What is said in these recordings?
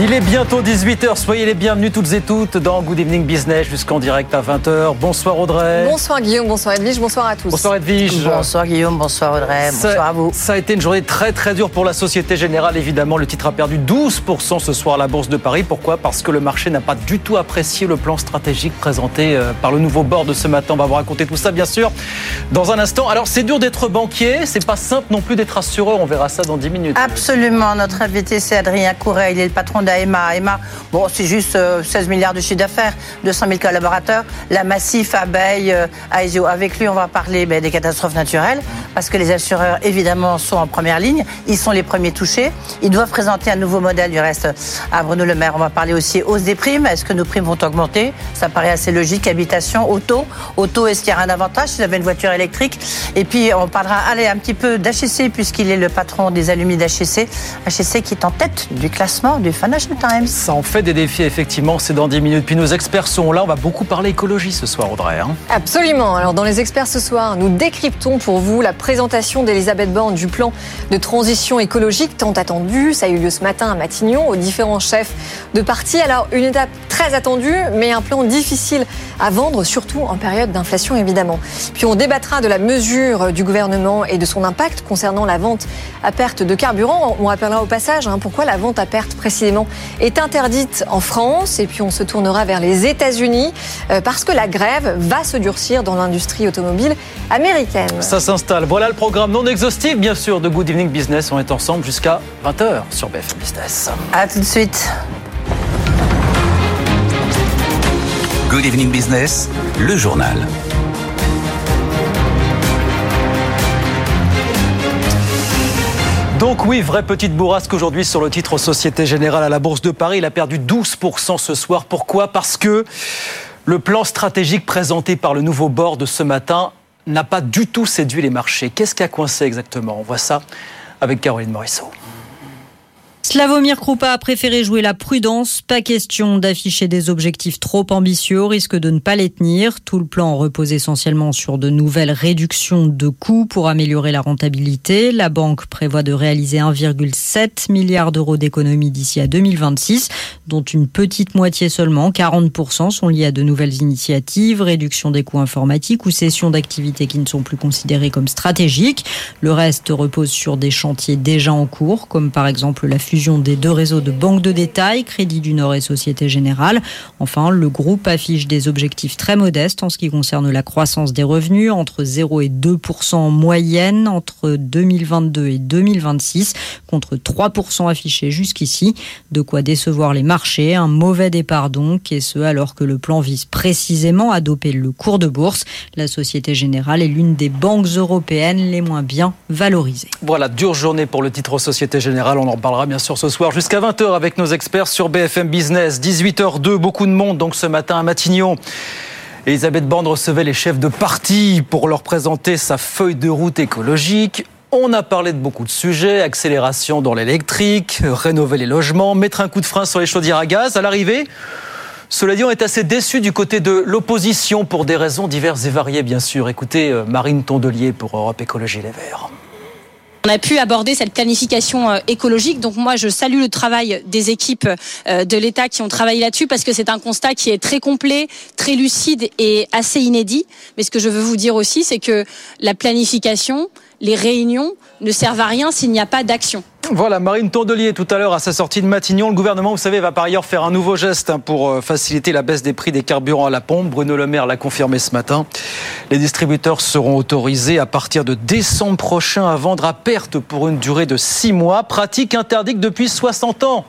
Il est bientôt 18h, soyez les bienvenus toutes et toutes dans Good Evening Business jusqu'en direct à 20h. Bonsoir Audrey. Bonsoir Guillaume, bonsoir Edwige, bonsoir à tous. Bonsoir Edwige. Bonsoir Guillaume, bonsoir Audrey, Ça- bonsoir à vous. Ça a été une journée très très dure pour la Société Générale, évidemment. Le titre a perdu 12% ce soir à la Bourse de Paris. Pourquoi? Parce que le marché n'a pas du tout apprécié le plan stratégique présenté euh, par le nouveau board de ce matin. On va vous raconter tout ça, bien sûr, dans un instant. Alors, c'est dur d'être banquier, c'est pas simple non plus d'être assureur. On verra ça dans 10 minutes. Absolument, notre invité c'est Adrien Couret, il est le patron d'AEMA. AEMA, bon c'est juste euh, 16 milliards de chiffre d'affaires, 200 000 collaborateurs, la Massif, Abeille, euh, Aesio. Avec lui on va parler ben, des catastrophes naturelles, parce que les assureurs évidemment sont en première ligne, ils sont les premiers touchés, ils doivent présenter un nouveau modèle du reste à Bruno Le Maire. On va parler aussi hausse des primes, est-ce que nos primes vont augmenter? Ça paraît assez logique, habitation, auto, auto est-ce qu'il y a un avantage si vous avez une voiture électrique? Et puis on parlera allez, un petit peu d'HEC puisqu'il est le patron des alumni d'HEC, HEC qui est en tête du classement du Times. Ça en fait des défis, effectivement, c'est dans 10 minutes. Puis nos experts sont là, on va beaucoup parler écologie ce soir, Audrey. hein. Absolument. Alors dans les experts ce soir, nous décryptons pour vous la présentation d'Elisabeth Borne du plan de transition écologique tant attendu. Ça a eu lieu ce matin à Matignon aux différents chefs de parti. Alors une étape très attendue, mais un plan difficile à vendre, surtout en période d'inflation évidemment. Puis on débattra de la mesure du gouvernement et de son impact concernant la vente à perte de carburant. On rappellera au passage hein, pourquoi la vente à perte précisément est interdite en France. Et puis on se tournera vers les États-Unis euh, parce que la grève va se durcir dans l'industrie automobile américaine. Ça s'installe. Voilà le programme non exhaustif, bien sûr, de Good Evening Business. On est ensemble jusqu'à 20h sur BFM Business. À tout de suite. Good evening business, le journal. Donc oui, vraie petite bourrasque aujourd'hui sur le titre Société Générale à la Bourse de Paris. Il a perdu 12% ce soir. Pourquoi? Parce que le plan stratégique présenté par le nouveau board de ce matin n'a pas du tout séduit les marchés. Qu'est-ce qui a coincé exactement? On voit ça avec Caroline Morisseau. Slavomir Krupa a préféré jouer la prudence. Pas question d'afficher des objectifs trop ambitieux au risque de ne pas les tenir. Tout le plan repose essentiellement sur de nouvelles réductions de coûts pour améliorer la rentabilité. La banque prévoit de réaliser 1,7 milliard d'euros d'économies d'ici à 2026, dont une petite moitié seulement, 40% sont liés à de nouvelles initiatives, réduction des coûts informatiques ou cession d'activités qui ne sont plus considérées comme stratégiques. Le reste repose sur des chantiers déjà en cours, comme par exemple la fusion des deux réseaux de banques de détail, Crédit du Nord et Société Générale. Enfin, le groupe affiche des objectifs très modestes en ce qui concerne la croissance des revenus, entre 0 et 2 en moyenne entre 2022 et 2026, contre 3 affichés jusqu'ici. De quoi décevoir les marchés, un mauvais départ donc, et ce alors que le plan vise précisément à doper le cours de bourse. La Société Générale est l'une des banques européennes les moins bien valorisées. Voilà, dure journée pour le titre Société Générale. On en reparlera bien sûr ce soir jusqu'à 20h avec nos experts sur BFM Business. 18h02, beaucoup de monde donc ce matin à Matignon. Elisabeth Borne recevait les chefs de parti pour leur présenter sa feuille de route écologique. On a parlé de beaucoup de sujets, accélération dans l'électrique, rénover les logements, mettre un coup de frein sur les chaudières à gaz. À l'arrivée, cela dit, on est assez déçus du côté de l'opposition pour des raisons diverses et variées, bien sûr. Écoutez euh, Marine Tondelier pour Europe Écologie Les Verts. On a pu aborder cette planification euh, écologique. Donc moi, je salue le travail des équipes euh, de l'État qui ont travaillé là-dessus parce que c'est un constat qui est très complet, très lucide et assez inédit. Mais ce que je veux vous dire aussi, c'est que la planification, les réunions ne servent à rien s'il n'y a pas d'action. Voilà, Marine Tondelier tout à l'heure à sa sortie de Matignon. Le gouvernement, vous savez, va par ailleurs faire un nouveau geste hein, pour euh, faciliter la baisse des prix des carburants à la pompe. Bruno Le Maire l'a confirmé ce matin. Les distributeurs seront autorisés à partir de décembre prochain à vendre à perte pour une durée de six mois. Pratique interdite depuis 60 ans.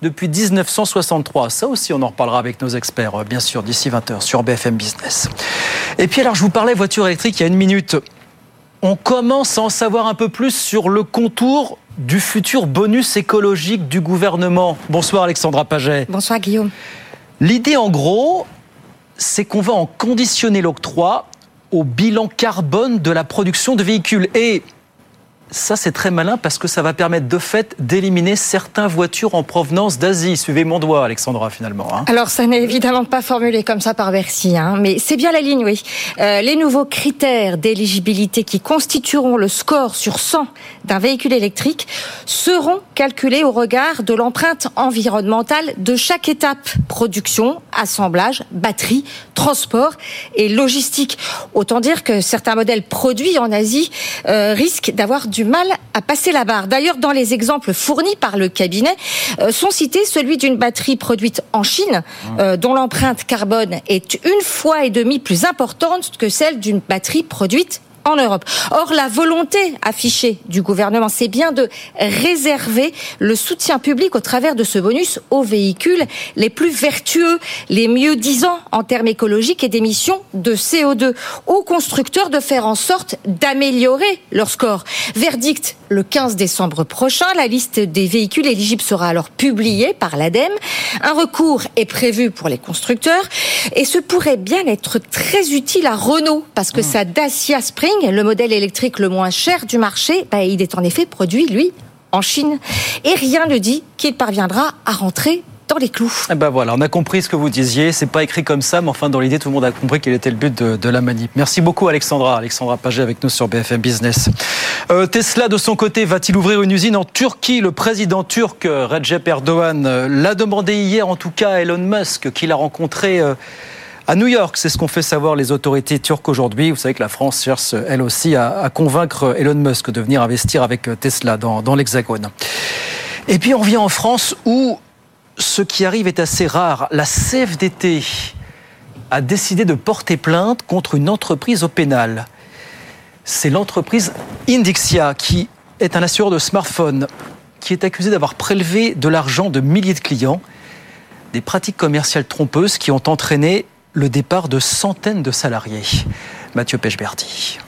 Depuis 1963. Ça aussi, on en reparlera avec nos experts, euh, bien sûr, d'ici 20h sur BFM Business. Et puis alors, je vous parlais voiture électrique il y a une minute. On commence à en savoir un peu plus sur le contour du futur bonus écologique du gouvernement. Bonsoir Alexandra Paget. Bonsoir Guillaume. L'idée en gros, c'est qu'on va en conditionner l'octroi au bilan carbone de la production de véhicules. Et ça, c'est très malin parce que ça va permettre de fait d'éliminer certaines voitures en provenance d'Asie. Suivez mon doigt, Alexandra, finalement. Hein. Alors, ça n'est évidemment pas formulé comme ça par Bercy, hein, mais c'est bien la ligne, oui. Euh, les nouveaux critères d'éligibilité qui constitueront le score sur 100 d'un véhicule électrique seront calculés au regard de l'empreinte environnementale de chaque étape production, assemblage, batterie, transport et logistique. Autant dire que certains modèles produits en Asie euh, risquent d'avoir du du mal à passer la barre. D'ailleurs, dans les exemples fournis par le cabinet, euh, sont cités celui d'une batterie produite en Chine, euh, dont l'empreinte carbone est une fois et demie plus importante que celle d'une batterie produite en Europe. Or, la volonté affichée du gouvernement, c'est bien de réserver le soutien public au travers de ce bonus aux véhicules les plus vertueux, les mieux disants en termes écologiques et d'émissions de CO2, aux constructeurs de faire en sorte d'améliorer leur score. Verdict le 15 décembre prochain. La liste des véhicules éligibles sera alors publiée par l'ADEME. Un recours est prévu pour les constructeurs et ce pourrait bien être très utile à Renault parce que mmh. sa Dacia Spring le modèle électrique le moins cher du marché, bah, il est en effet produit, lui, en Chine. Et rien ne dit qu'il parviendra à rentrer dans les clous. Eh ben voilà, on a compris ce que vous disiez. C'est pas écrit comme ça, mais enfin, dans l'idée, tout le monde a compris quel était le but de, la manip. Merci beaucoup, Alexandra. Alexandra Paget avec nous sur BFM Business. Euh, Tesla, de son côté, va-t-il ouvrir une usine en Turquie? Le président turc Recep Erdogan euh, l'a demandé hier, en tout cas, à Elon Musk, qu'il a rencontré. Euh, à New York. C'est ce qu'ont fait savoir les autorités turques aujourd'hui. Vous savez que la France cherche, elle aussi, à, convaincre Elon Musk de venir investir avec Tesla dans, dans l'Hexagone. Et puis on vient en France où ce qui arrive est assez rare. La CFDT a décidé de porter plainte contre une entreprise au pénal. C'est l'entreprise Indixia qui est un assureur de smartphones qui est accusé d'avoir prélevé de l'argent de milliers de clients, des pratiques commerciales trompeuses qui ont entraîné le départ de centaines de salariés. Mathieu Pechberti.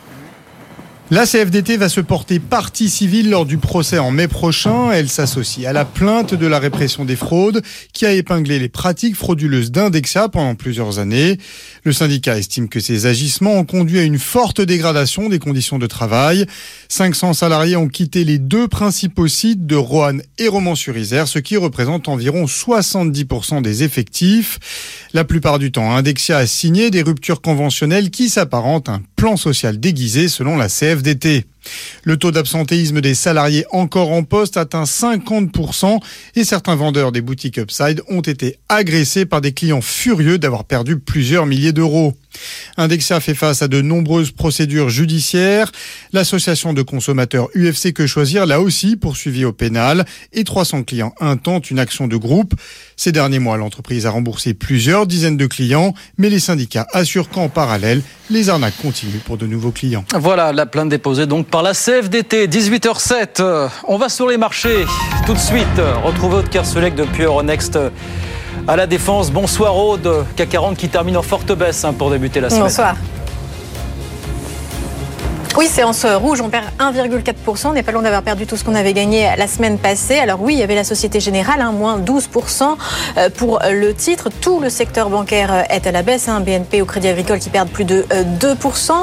La CFDT va se porter partie civile lors du procès en mai prochain. Elle s'associe à la plainte de la répression des fraudes qui a épinglé les pratiques frauduleuses d'Indexa pendant plusieurs années. Le syndicat estime que ces agissements ont conduit à une forte dégradation des conditions de travail. 500 salariés ont quitté les deux principaux sites de Roanne et Romans-sur-Isère, ce qui représente environ 70% des effectifs. La plupart du temps, Indexia a signé des ruptures conventionnelles qui s'apparentent à un plan social déguisé selon la CFDT d'été le taux d'absentéisme des salariés encore en poste atteint 50% et certains vendeurs des boutiques Upside ont été agressés par des clients furieux d'avoir perdu plusieurs milliers d'euros. Indexia fait face à de nombreuses procédures judiciaires. L'association de consommateurs UFC Que Choisir l'a aussi poursuivi au pénal et 300 clients intentent une action de groupe. Ces derniers mois, l'entreprise a remboursé plusieurs dizaines de clients, mais les syndicats assurent qu'en parallèle, les arnaques continuent pour de nouveaux clients. Voilà la plainte déposée donc par la CFDT, 18h07. On va sur les marchés tout de suite. Retrouvez Aude Kerselec depuis Euronext à la Défense. Bonsoir Aude, CAC 40 qui termine en forte baisse hein, pour débuter la semaine. Bonsoir. Oui, séance rouge, on perd 1,4%. On n'est pas loin d'avoir perdu tout ce qu'on avait gagné la semaine passée. Alors oui, il y avait la Société Générale, hein, moins 12% euh, pour le titre. Tout le secteur bancaire euh, est à la baisse. Hein, BNP au Crédit Agricole qui perdent plus de 2%. Euh,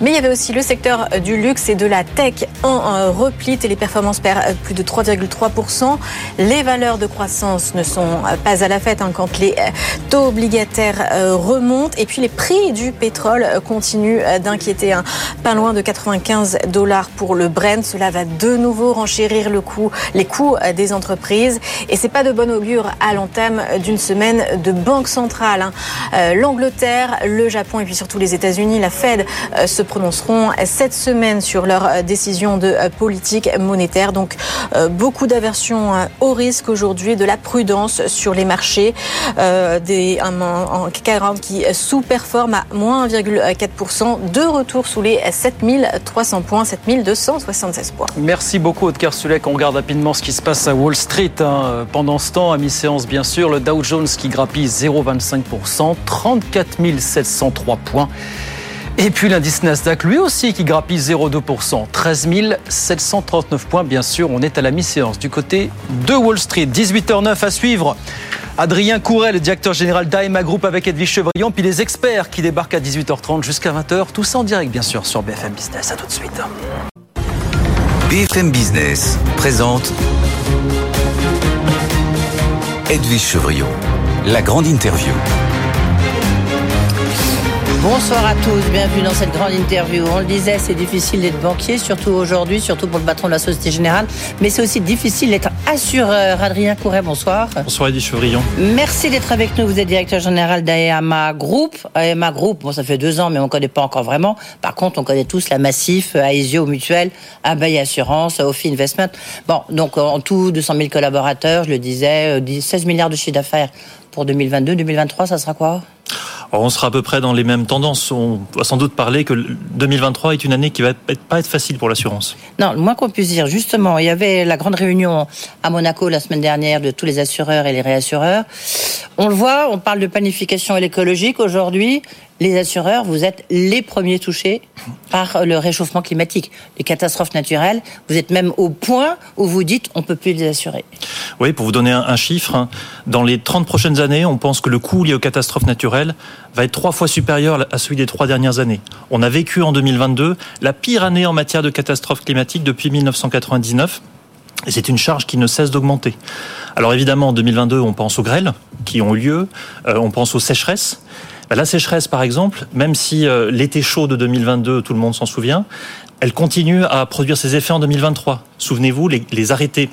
Mais il y avait aussi le secteur du luxe et de la tech en repli. Performances perdent plus de 3,3%. Les valeurs de croissance ne sont pas à la fête hein, quand les taux obligataires remontent. Et puis les prix du pétrole continuent d'inquiéter. Pas loin de 4 95 dollars pour le Brent. Cela va de nouveau renchérir le coût, les coûts des entreprises. Et c'est pas de bon augure à l'entame d'une semaine de banque centrale. Hein. Euh, L'Angleterre, le Japon et puis surtout les États-Unis, la Fed euh, se prononceront cette semaine sur leur euh, décision de politique monétaire. Donc beaucoup d'aversion au risque aujourd'hui, de la prudence sur les marchés, des 40 qui sous-performe à moins 1,4%, de retour sous les 7000 300 points, 7276 points. Merci beaucoup, Aude Sulek. On regarde rapidement ce qui se passe à Wall Street. Hein. Pendant ce temps, à mi-séance, bien sûr, le Dow Jones qui grappille 0,25%, 34 703 points. Et puis l'indice Nasdaq, lui aussi, qui grappille 0,2%. 13 739 points, bien sûr. On est à la mi-séance du côté de Wall Street. 18h09 à suivre. Adrien Courel, le directeur général d'AEMA Group avec Edwige Chevrillon, puis les experts qui débarquent à 18h30 jusqu'à 20h. Tout ça en direct, bien sûr, sur BFM Business. À tout de suite. BFM Business présente Edwige Chevrillon, la grande interview. Bonsoir à tous, bienvenue dans cette grande interview. On le disait, c'est difficile d'être banquier, surtout aujourd'hui, surtout pour le patron de la Société Générale, mais c'est aussi difficile d'être assureur. Adrien Couret, bonsoir. Bonsoir Edith Chevrillon. Merci d'être avec nous. Vous êtes directeur général d'AEMA Group. AEMA Group, bon, ça fait deux ans, mais on ne connaît pas encore vraiment. Par contre, on connaît tous la Massif, Aesio Mutuel, Abeille Assurance, Ophi Investment. Bon, donc en tout, 200 000 collaborateurs, je le disais, 16 euh, milliards de chiffre d'affaires pour 2022. 2023, ça sera quoi? On sera à peu près dans les mêmes tendances. On va sans doute parler que 2023 est une année qui va pas être facile pour l'assurance. Non, le moins qu'on puisse dire, justement, il y avait la grande réunion à Monaco la semaine dernière de tous les assureurs et les réassureurs. On le voit, on parle de planification écologique aujourd'hui les assureurs, vous êtes les premiers touchés par le réchauffement climatique, les catastrophes naturelles. Vous êtes même au point où vous dites on peut plus les assurer. Oui, pour vous donner un, chiffre, hein, dans les 30 prochaines années, on pense que le coût lié aux catastrophes naturelles va être trois fois supérieur à celui des trois dernières années. On a vécu en 2022 la pire année en matière de catastrophes climatiques depuis 1999. Et c'est une charge qui ne cesse d'augmenter. Alors évidemment, en 2022, on pense aux grêles qui ont eu lieu, euh, on pense aux sécheresses. La sécheresse, par exemple, même si euh, l'été chaud de 2022, tout le monde s'en souvient, elle continue à produire ses effets en 2023. Souvenez-vous, les, les arrêtés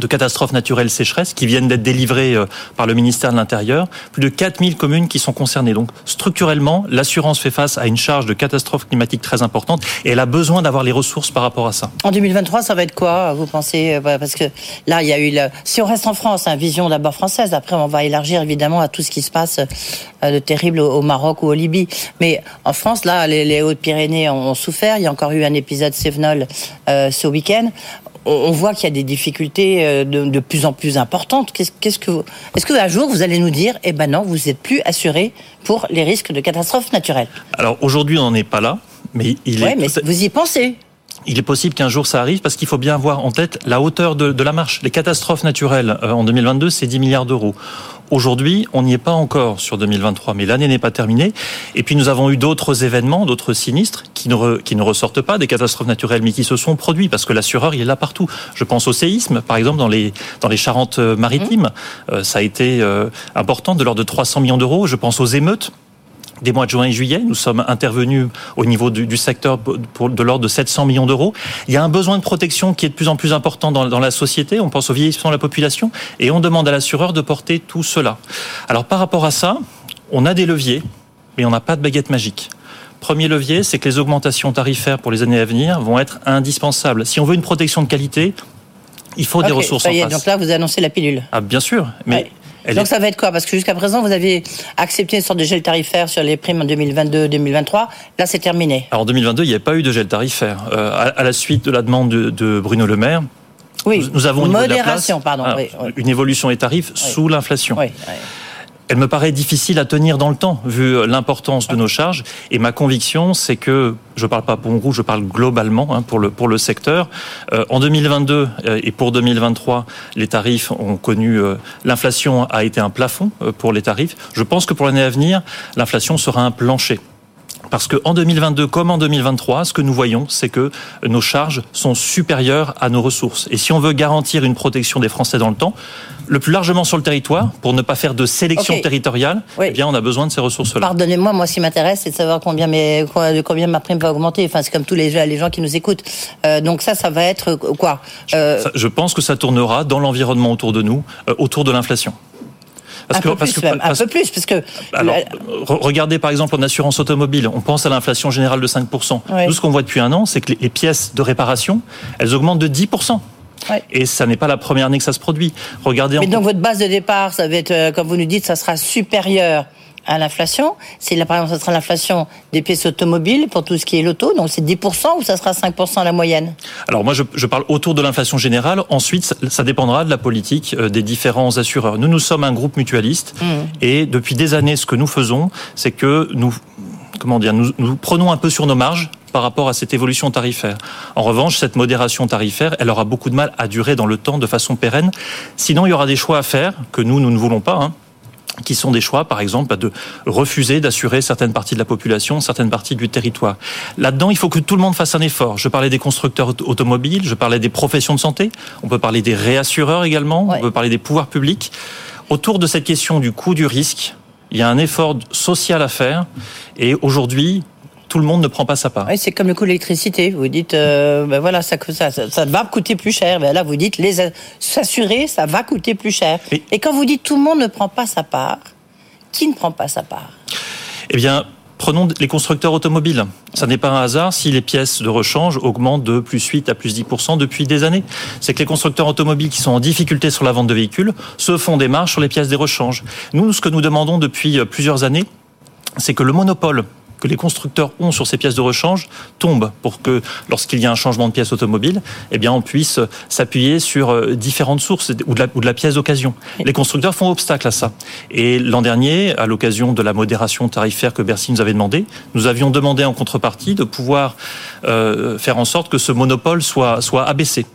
de catastrophes naturelles sécheresse qui viennent d'être délivrées euh, par le ministère de l'Intérieur. Plus de 4000 communes qui sont concernées. Donc, structurellement, l'assurance fait face à une charge de catastrophe climatique très importante et elle a besoin d'avoir les ressources par rapport à ça. En 2023, ça va être quoi, vous pensez euh, Parce que là, il y a eu... Si on reste en France, hein, vision d'abord française, après on va élargir évidemment à tout ce qui se passe euh, de terrible au Maroc ou au Libye. Mais en France, là, les, Hautes-Pyrénées ont souffert. Il y a encore eu un épisode Sévenol ce week-end on voit qu'il y a des difficultés euh, de, plus en plus importantes. Qu'est-ce que est-ce que un jour vous allez nous dire, eh ben non, vous n'êtes plus assuré pour les risques de catastrophes naturelles? Alors aujourd'hui, on n'en est pas là, mais il est. mais vous y pensez il est possible qu'un jour ça arrive parce qu'il faut bien avoir en tête la hauteur de, la marche. Les catastrophes naturelles euh, en 2022, c'est 10 milliards d'euros. Aujourd'hui, on n'y est pas encore sur 2023, mais l'année n'est pas terminée. Et puis nous avons eu d'autres événements, d'autres sinistres qui ne, qui ne ressortent pas des catastrophes naturelles, mais qui se sont produits parce que l'assureur, il est là partout. Je pense au séisme, par exemple, dans les, dans les Charentes-Maritimes. Mmh. Euh, ça a été euh, important, de l'ordre de 300 millions d'euros. Je pense aux émeutes des mois de juin et juillet. Nous sommes intervenus au niveau du, secteur pour, de l'ordre de 700 millions d'euros. Il y a un besoin de protection qui est de plus en plus important dans, dans la société. On pense au vieillissement de la population et on demande à l'assureur de porter tout cela. Alors par rapport à ça, on a des leviers, mais on n'a pas de baguette magique. Premier levier, c'est que les augmentations tarifaires pour les années à venir vont être indispensables. Si on veut une protection de qualité, il faut des ressources ça y est, Donc là, vous annoncez la pilule. Ah, bien sûr, mais donc ça va être quoi? Parce que jusqu'à présent, vous aviez accepté une sorte de gel tarifaire sur les primes en 2022-2023. Là, c'est terminé. Alors en 2022, il n'y a pas eu de gel tarifaire. Euh, à, la suite de la demande de, Bruno Le Maire, oui. nous, avons une modération, pardon. Ah, une évolution des tarifs sous l'inflation. Elle me paraît difficile à tenir dans le temps, vu l'importance de nos charges. Et ma conviction, c'est que, je ne parle pas pour Roux, je parle globalement hein, pour, le, pour le secteur. Euh, en 2022 euh, et pour 2023, les tarifs ont connu, euh, l'inflation a été un plafond pour les tarifs. Je pense que pour l'année à venir, l'inflation sera un plancher. Parce qu'en 2022 comme en 2023, ce que nous voyons, c'est que nos charges sont supérieures à nos ressources. Et si on veut garantir une protection des Français dans le temps, le plus largement sur le territoire, pour ne pas faire de sélection territoriale, eh bien, on a besoin de ces ressources-là. Pardonnez-moi, moi, ce qui m'intéresse, c'est de savoir combien, mes, combien ma prime va augmenter. Enfin, c'est comme tous les, les gens qui nous écoutent. Euh, donc ça, ça va être quoi? Euh... je, pense que ça tournera dans l'environnement autour de nous, euh, autour de l'inflation un peu plus, un peu plus, parce que. regardez par exemple en assurance automobile, on pense à l'inflation générale de 5%. Nous, ce qu'on voit depuis un an, c'est que les pièces de réparation, elles augmentent de 10%. Et ça n'est pas la première année que ça se produit. Regardez. Mais donc votre base de départ, ça va être, euh, comme vous nous dites, ça sera supérieur à l'inflation. C'est par exemple, ça sera l'inflation des pièces automobiles pour tout ce qui est l'auto. Donc c'est 10% ou ça sera 5% la moyenne? Alors moi, je, je parle autour de l'inflation générale. Ensuite, ça, dépendra de la politique euh, des différents assureurs. Nous, nous sommes un groupe mutualiste mmh. et depuis des années, ce que nous faisons, c'est que nous comment dire, nous, nous prenons un peu sur nos marges par rapport à cette évolution tarifaire. En revanche, cette modération tarifaire, elle aura beaucoup de mal à durer dans le temps de façon pérenne. Sinon, il y aura des choix à faire que nous, nous ne voulons pas. Hein qui sont des choix, par exemple, de refuser d'assurer certaines parties de la population, certaines parties du territoire. Là-dedans, il faut que tout le monde fasse un effort. Je parlais des constructeurs automobiles, je parlais des professions de santé, on peut parler des réassureurs également, on peut parler des pouvoirs publics. Autour de cette question du coût du risque, il y a un effort social à faire. Et aujourd'hui, tout le monde ne prend pas sa part. Oui, c'est comme le coût de l'électricité. Vous dites, euh, ben voilà, ça, ça, ça, va coûter plus cher. Ben là, vous dites, les s'assurer, ça va coûter plus cher. Et, quand vous dites tout le monde ne prend pas sa part, qui ne prend pas sa part? Eh bien, Prenons les constructeurs automobiles. Ça n'est pas un hasard si les pièces de rechange augmentent de plus 8 à plus 10% depuis des années. C'est que les constructeurs automobiles qui sont en difficulté sur la vente de véhicules se font des marges sur les pièces des rechanges. Nous, ce que nous demandons depuis plusieurs années, c'est que le monopole que les constructeurs ont sur ces pièces de rechange tombe pour que lorsqu'il y a un changement de pièce automobile, eh bien on puisse s'appuyer sur euh, différentes sources ou de la, ou de la pièce d'occasion. Les constructeurs font obstacle à ça. Et l'an dernier, à l'occasion de la modération tarifaire que Bercy nous avait demandé, nous avions demandé en contrepartie de pouvoir euh, faire en sorte que ce monopole soit soit abaissé.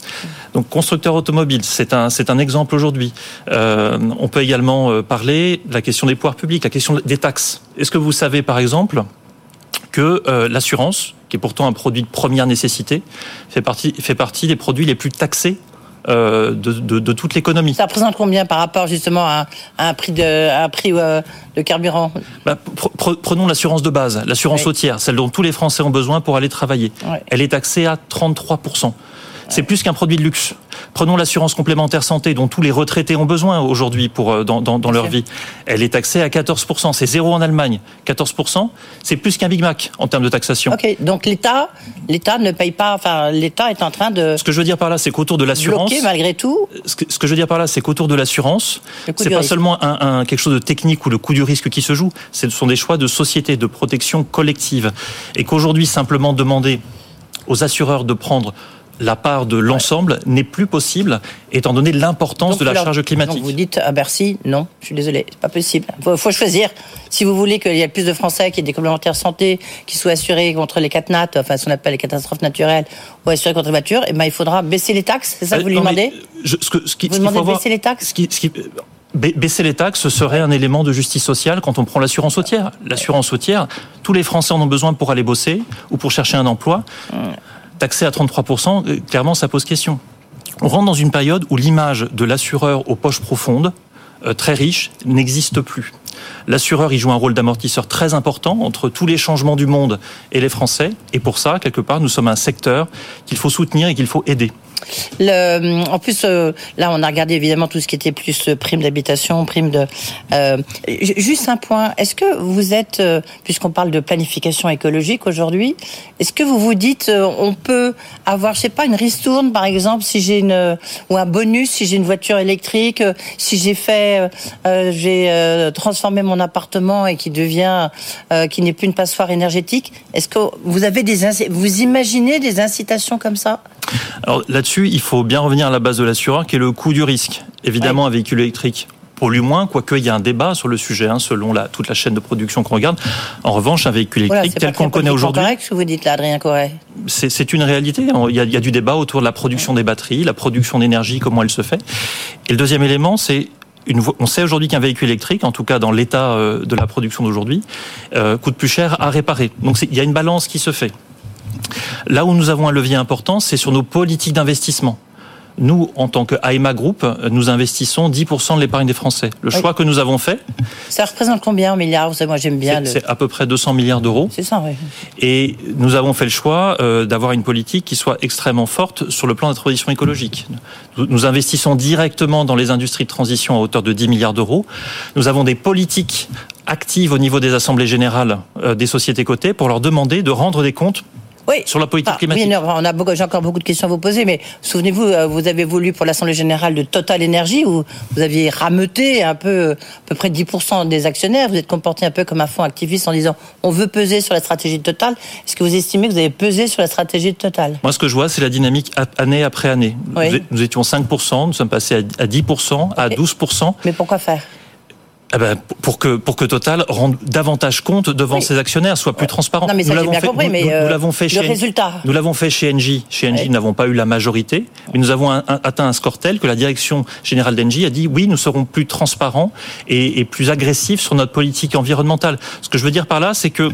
Donc constructeur automobile, c'est un c'est un exemple aujourd'hui. Euh, on peut également euh, parler de la question des pouvoirs publics, la question des taxes. Est-ce que vous savez par exemple que euh, l'assurance, qui est pourtant un produit de première nécessité, fait partie, fait partie des produits les plus taxés euh, de, de, de, toute l'économie. Ça représente combien par rapport justement à, à un prix de, un prix euh, de carburant? Bah, Prenons l'assurance de base, l'assurance oui. routière, celle dont tous les Français ont besoin pour aller travailler. Elle est taxée à 33 c'est plus qu'un produit de luxe. Prenons l'assurance complémentaire santé dont tous les retraités ont besoin aujourd'hui pour euh, dans, dans, dans leur vie. Elle est taxée à 14%. C'est zéro en Allemagne. 14%, c'est plus qu'un Big Mac en termes de taxation. Ok, donc l'État, l'État ne paye pas. Enfin, l'État est en train de. Ce que je veux dire par là, c'est qu'autour de l'assurance. Malgré tout. Ce que, ce que, je veux dire par là, c'est qu'autour de l'assurance, c'est pas risque. seulement un, un, quelque chose de technique ou le coût du risque qui se joue. Ce sont des choix de société, de protection collective, et qu'aujourd'hui simplement demander aux assureurs de prendre la part de l'ensemble n'est plus possible, étant donné l'importance de la charge climatique. Donc vous dites à Bercy, non, je suis désolé, c'est pas possible. Il faut, faut, choisir. Si vous voulez qu'il y ait plus de Français qui aient des complémentaires santé, qui soient assurés contre les catnats, enfin ce qu'on appelle les catastrophes naturelles, ou assurés contre les voitures, eh ben, il faudra baisser les taxes, c'est ça que vous lui demandez je, ce que, ce qui, Vous demandez de baisser les taxes ce qui, ce qui, Baisser les taxes, ce serait un élément de justice sociale quand on prend l'assurance routière. L'assurance routière, tous les Français en ont besoin pour aller bosser ou pour chercher un emploi. Taxé à 33%, clairement, ça pose question. On rentre dans une période où l'image de l'assureur aux poches profondes, euh, très riche, n'existe plus. L'assureur y joue un rôle d'amortisseur très important entre tous les changements du monde et les Français. Et pour ça, quelque part, nous sommes un secteur qu'il faut soutenir et qu'il faut aider. En plus, euh, là, on a regardé évidemment tout ce qui était plus euh, prime d'habitation, prime de. Euh, juste un point. Est-ce que vous êtes, puisqu'on parle de planification écologique aujourd'hui, est-ce que vous vous dites, on peut avoir, je sais pas, une ristourne par exemple, si j'ai une ou un bonus si j'ai une voiture électrique, si j'ai fait, j'ai transformé mon appartement et qui devient, qui n'est plus une passoire énergétique. Est-ce que vous avez des, vous imaginez des incitations comme ça? Là-dessus, il faut bien revenir à la base de l'assureur, qui est le coût du risque. Évidemment, oui. un véhicule électrique pollue moins, quoique il y a un débat sur le sujet, hein, selon la, toute la chaîne de production qu'on regarde. En revanche, un véhicule électrique voilà, tel qu'on le connaît aujourd'hui... C'est ce que vous dites là, Adrien Corret. C'est une réalité. Il y, a, il y, a, du débat autour de la production des batteries, la production d'énergie, comment elle se fait. Et le deuxième élément, c'est une, on sait aujourd'hui qu'un véhicule électrique, en tout cas dans l'état euh, de la production d'aujourd'hui, euh, coûte plus cher à réparer. Donc il y a une balance qui se fait. Là où nous avons un levier important, c'est sur nos politiques d'investissement. Nous, en tant que AEMA Group, nous investissons 10% de l'épargne des Français. Le choix oui. que nous avons fait. Ça représente combien en milliards? Moi, j'aime bien. C'est le... à peu près 200 milliards d'euros. C'est ça, oui. Et nous avons fait le choix euh, d'avoir une politique qui soit extrêmement forte sur le plan de la transition écologique. Nous, nous investissons directement dans les industries de transition à hauteur de 10 milliards d'euros. Nous avons des politiques actives au niveau des assemblées générales euh, des sociétés cotées pour leur demander de rendre des comptes oui. sur la politique ah, climatique. Oui, on a beaucoup, j'ai encore beaucoup de questions à vous poser, mais souvenez-vous, euh, vous avez voulu pour l'Assemblée générale de Total Energy où vous aviez rameuté un peu, à peu près 10% des actionnaires. Vous êtes comporté un peu comme un fonds activiste en disant on veut peser sur la stratégie de Total. Est-ce que vous estimez que vous avez pesé sur la stratégie de Total? Moi, ce que je vois, c'est la dynamique année après année. Oui. Nous étions 5%, nous sommes passés à 10%, à okay. 12%. Mais pourquoi faire? Eh ben, pour que pour que Total rende davantage compte devant ses actionnaires, soit plus transparent. Non, mais ça, nous l'avons fait, compris, nous- mais, nous- euh, nous l'avons fait le chez résultat. Nous l'avons fait chez Engie. Chez Engie, nous n'avons pas eu la majorité, mais nous avons un- un- atteint un score tel que la direction générale d'Engie a dit oui, nous serons plus transparents et, et plus agressifs sur notre politique environnementale. Ce que je veux dire par là, c'est que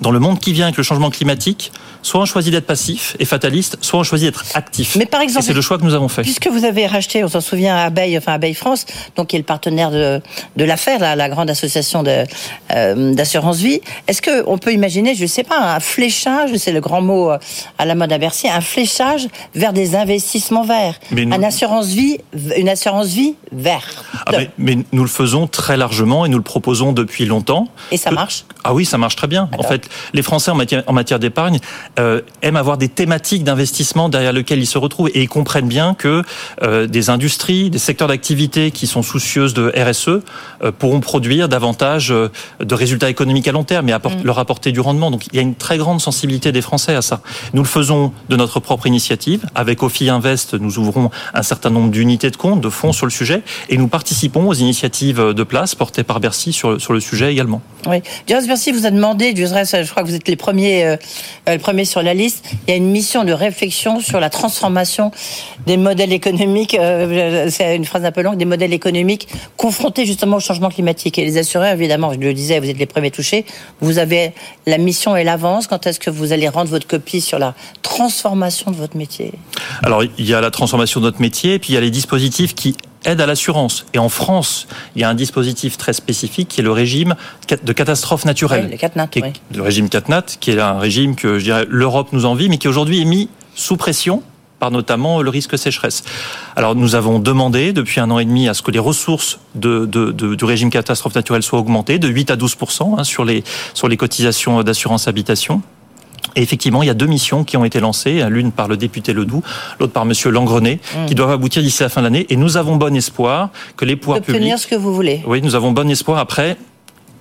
dans le monde qui vient avec le changement climatique, soit on choisit d'être passif et fataliste, soit on choisit d'être actif. Mais par exemple, c'est le choix que nous avons fait. Puisque vous avez racheté, on s'en souvient, Abeille, enfin Abeille France, donc qui est le partenaire de, de l'affaire, la, la grande association euh, d'assurance vie, est-ce que on peut imaginer, je sais pas, un fléchage, c'est le grand mot euh, à la mode à Bercy, un fléchage vers des investissements verts, Mais nous- un assurance vie, une assurance vie verte. Ah, mais, mais nous le faisons très largement et nous le proposons depuis longtemps. Et ça marche Ah oui, ça marche très bien. En fait, les Français en matière, en matière d'épargne euh, aiment avoir des thématiques d'investissement derrière lesquelles ils se retrouvent et ils comprennent bien que euh, des industries, des secteurs d'activité qui sont soucieuses de RSE euh, pourront produire davantage de résultats économiques à long terme et apport- leur apporter du rendement. Donc il y a une très grande sensibilité des Français à ça. Nous le faisons de notre propre initiative. Avec Ophi Invest, nous ouvrons un certain nombre d'unités de compte, de fonds sur le sujet et nous participons aux initiatives de place portées par Bercy sur, sur le sujet également. Oui. Bercy vous a demandé, je crois que vous êtes les premiers, sur la liste. Il y a une mission de réflexion sur la transformation des modèles économiques. euh, c'est une phrase un peu longue, des modèles économiques confrontés justement au changement climatique. Et les assureurs, évidemment, je le disais, vous êtes les premiers touchés. Vous avez la mission et l'avance. Quand est-ce que vous allez rendre votre copie sur la transformation de votre métier? Alors, il y a la transformation de notre métier, puis il y a les dispositifs qui aident à l'assurance. Et en France, il y a un dispositif très spécifique qui est le régime de catastrophe naturelle. Oui, le CatNat, est- oui. Le régime CatNat, qui est un régime que je dirais l'Europe nous envie, mais qui aujourd'hui est mis sous pression par notamment le risque sécheresse. Alors nous avons demandé depuis un an et demi à ce que les ressources de, de- de- du régime catastrophe naturelle soient augmentées de 8 à 12 hein, sur les sur les cotisations d'assurance habitation. Et effectivement, il y a deux missions qui ont été lancées, l'une par le député Ledoux, l'autre par Monsieur Langrenet, Mmh. qui doivent aboutir d'ici la fin de l'année. Et nous avons bon espoir que les pouvoirs publics... Obtenir ce que vous voulez. Oui, nous avons bon espoir. Après,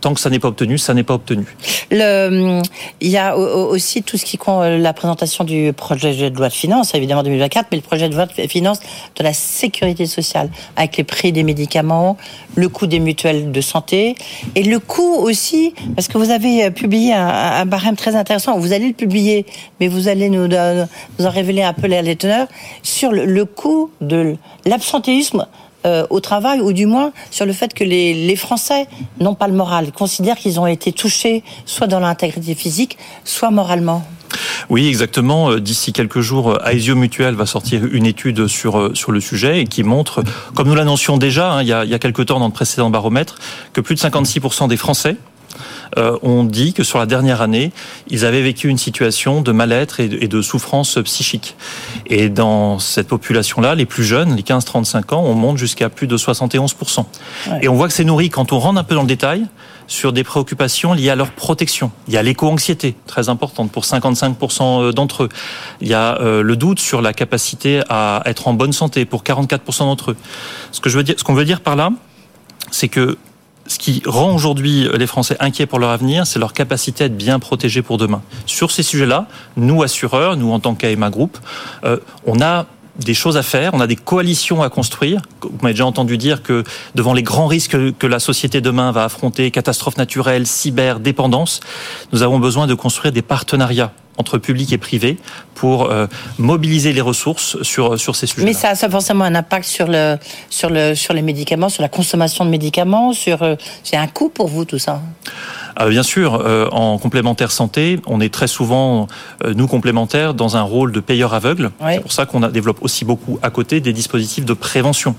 tant que ça n'est pas obtenu, ça n'est pas obtenu. Il y a au- au- aussi tout ce qui compte euh, la présentation du projet de loi de finances, évidemment 2024, mais le projet de loi de finances de la sécurité sociale, avec les prix des médicaments, le coût des mutuelles de santé, et le coût aussi, parce que vous avez euh, publié un, barème très intéressant, vous allez le publier, mais vous allez nous, euh, en révéler un peu les teneurs, sur le coût de l'absentéisme euh, au travail, ou du moins sur le fait que les, Français n'ont pas le moral, considèrent qu'ils ont été touchés soit dans l'intégrité physique, soit moralement. Oui, exactement. Euh, D'ici quelques jours, euh, Aesio Mutuel va sortir une étude sur sur le sujet et qui montre, comme nous l'annoncions déjà hein, il, y a, il quelques temps dans le précédent baromètre, que plus de 56% des Français euh, ont dit que sur la dernière année, ils avaient vécu une situation de mal-être et de, et de souffrance psychique. Et dans cette population-là, les plus jeunes, les 15-35 ans, on monte jusqu'à plus de 71%. Et on voit que c'est nourri quand on rentre un peu dans le détail sur des préoccupations liées à leur protection. Il y a l'éco-anxiété, très importante pour 55% d'entre eux. Il y a euh, le doute sur la capacité à être en bonne santé pour 44% d'entre eux. Ce que je veux dire, ce qu'on veut dire par là, c'est que ce qui rend aujourd'hui les Français inquiets pour leur avenir, c'est leur capacité à être bien protégés pour demain. Sur ces sujets-là, nous, assureurs, nous en tant qu'AMA Group, euh, on a des choses à faire, on a des coalitions à construire. Vous m'avez déjà entendu dire que devant les grands risques que, que la société demain va affronter, catastrophes naturelles, cyber, dépendance, nous avons besoin de construire des partenariats entre public et privé pour euh, mobiliser les ressources sur, sur ces sujets. Mais ça a ça a forcément un impact sur, le, sur, le, sur les médicaments, sur la consommation de médicaments, sur, euh, c'est un coût pour vous tout ça? Ah, bien sûr, euh, en complémentaire santé, on est très souvent, nous complémentaires, dans un rôle de payeur aveugle. C'est pour ça qu'on développe aussi beaucoup à côté des dispositifs de prévention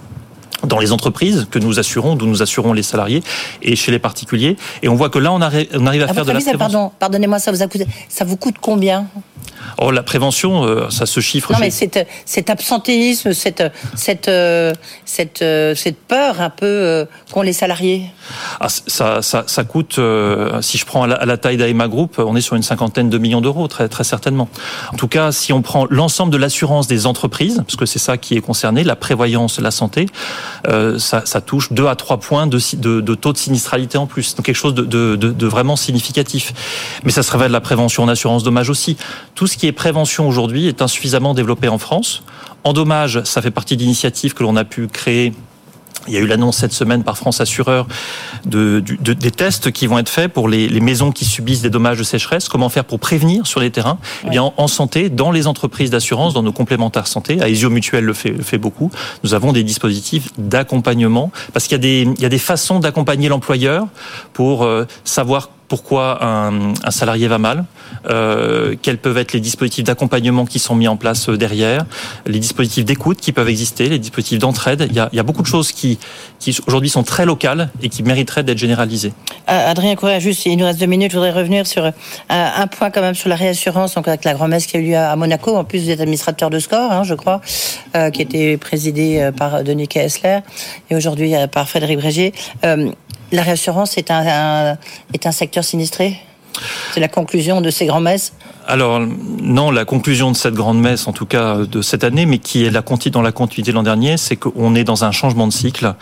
dans les entreprises que nous assurons, d'où nous assurons les salariés, et chez les particuliers. Et on voit que là, on, arri- on arrive à, À faire de la avis, prévention. pardon, pardonnez-moi, ça vous a coûté, ça vous coûte combien? Oh, la prévention, euh, ça se chiffre. Non, mais cet, cet absentéisme, cette, cette, cette, cette peur un peu euh, qu'ont les salariés? Ah, ça, ça, ça coûte, euh, si je prends à la, à la taille d'AEMA Group, on est sur une cinquantaine de millions d'euros, très, très certainement. En tout cas, si on prend l'ensemble de l'assurance des entreprises, parce que c'est ça qui est concerné, la prévoyance, la santé, euh, ça, touche 2 à 3 points de, taux de sinistralité en plus. Donc quelque chose de vraiment significatif. Mais ça se révèle la prévention en assurance dommage aussi. Tout ce qui est prévention aujourd'hui est insuffisamment développé en France. En dommage, ça fait partie d'initiatives que l'on a pu créer Il y a eu l'annonce cette semaine par France Assureur de, de, des tests qui vont être faits pour les, les, maisons qui subissent des dommages de sécheresse. Comment faire pour prévenir sur les terrains? Eh bien, en, en, santé, dans les entreprises d'assurance, dans nos complémentaires santé, Aesio Mutuel le fait, le fait beaucoup. Nous avons des dispositifs d'accompagnement parce qu'il y a des, il y a des façons d'accompagner l'employeur pour euh, savoir pourquoi un, salarié va mal, euh, quels peuvent être les dispositifs d'accompagnement qui sont mis en place euh, derrière, les dispositifs d'écoute qui peuvent exister, les dispositifs d'entraide. Il, y, a, beaucoup de choses qui, aujourd'hui sont très locales et qui mériteraient d'être généralisées. Euh, Adrien Correa, juste, il nous reste deux minutes, je voudrais revenir sur un point quand même sur la réassurance, donc avec la grand-messe qui a eu lieu à Monaco. En plus, vous êtes administrateur de score, hein, je crois, qui était présidé par Denis Kessler et aujourd'hui par Frédéric Brégier la réassurance est un, est un secteur sinistré? C'est la conclusion de ces grands-messes alors non, la conclusion de cette grande messe, en tout cas de cette année, mais qui est la, dans la continuité de l'an dernier, c'est qu'on est dans un changement de cycle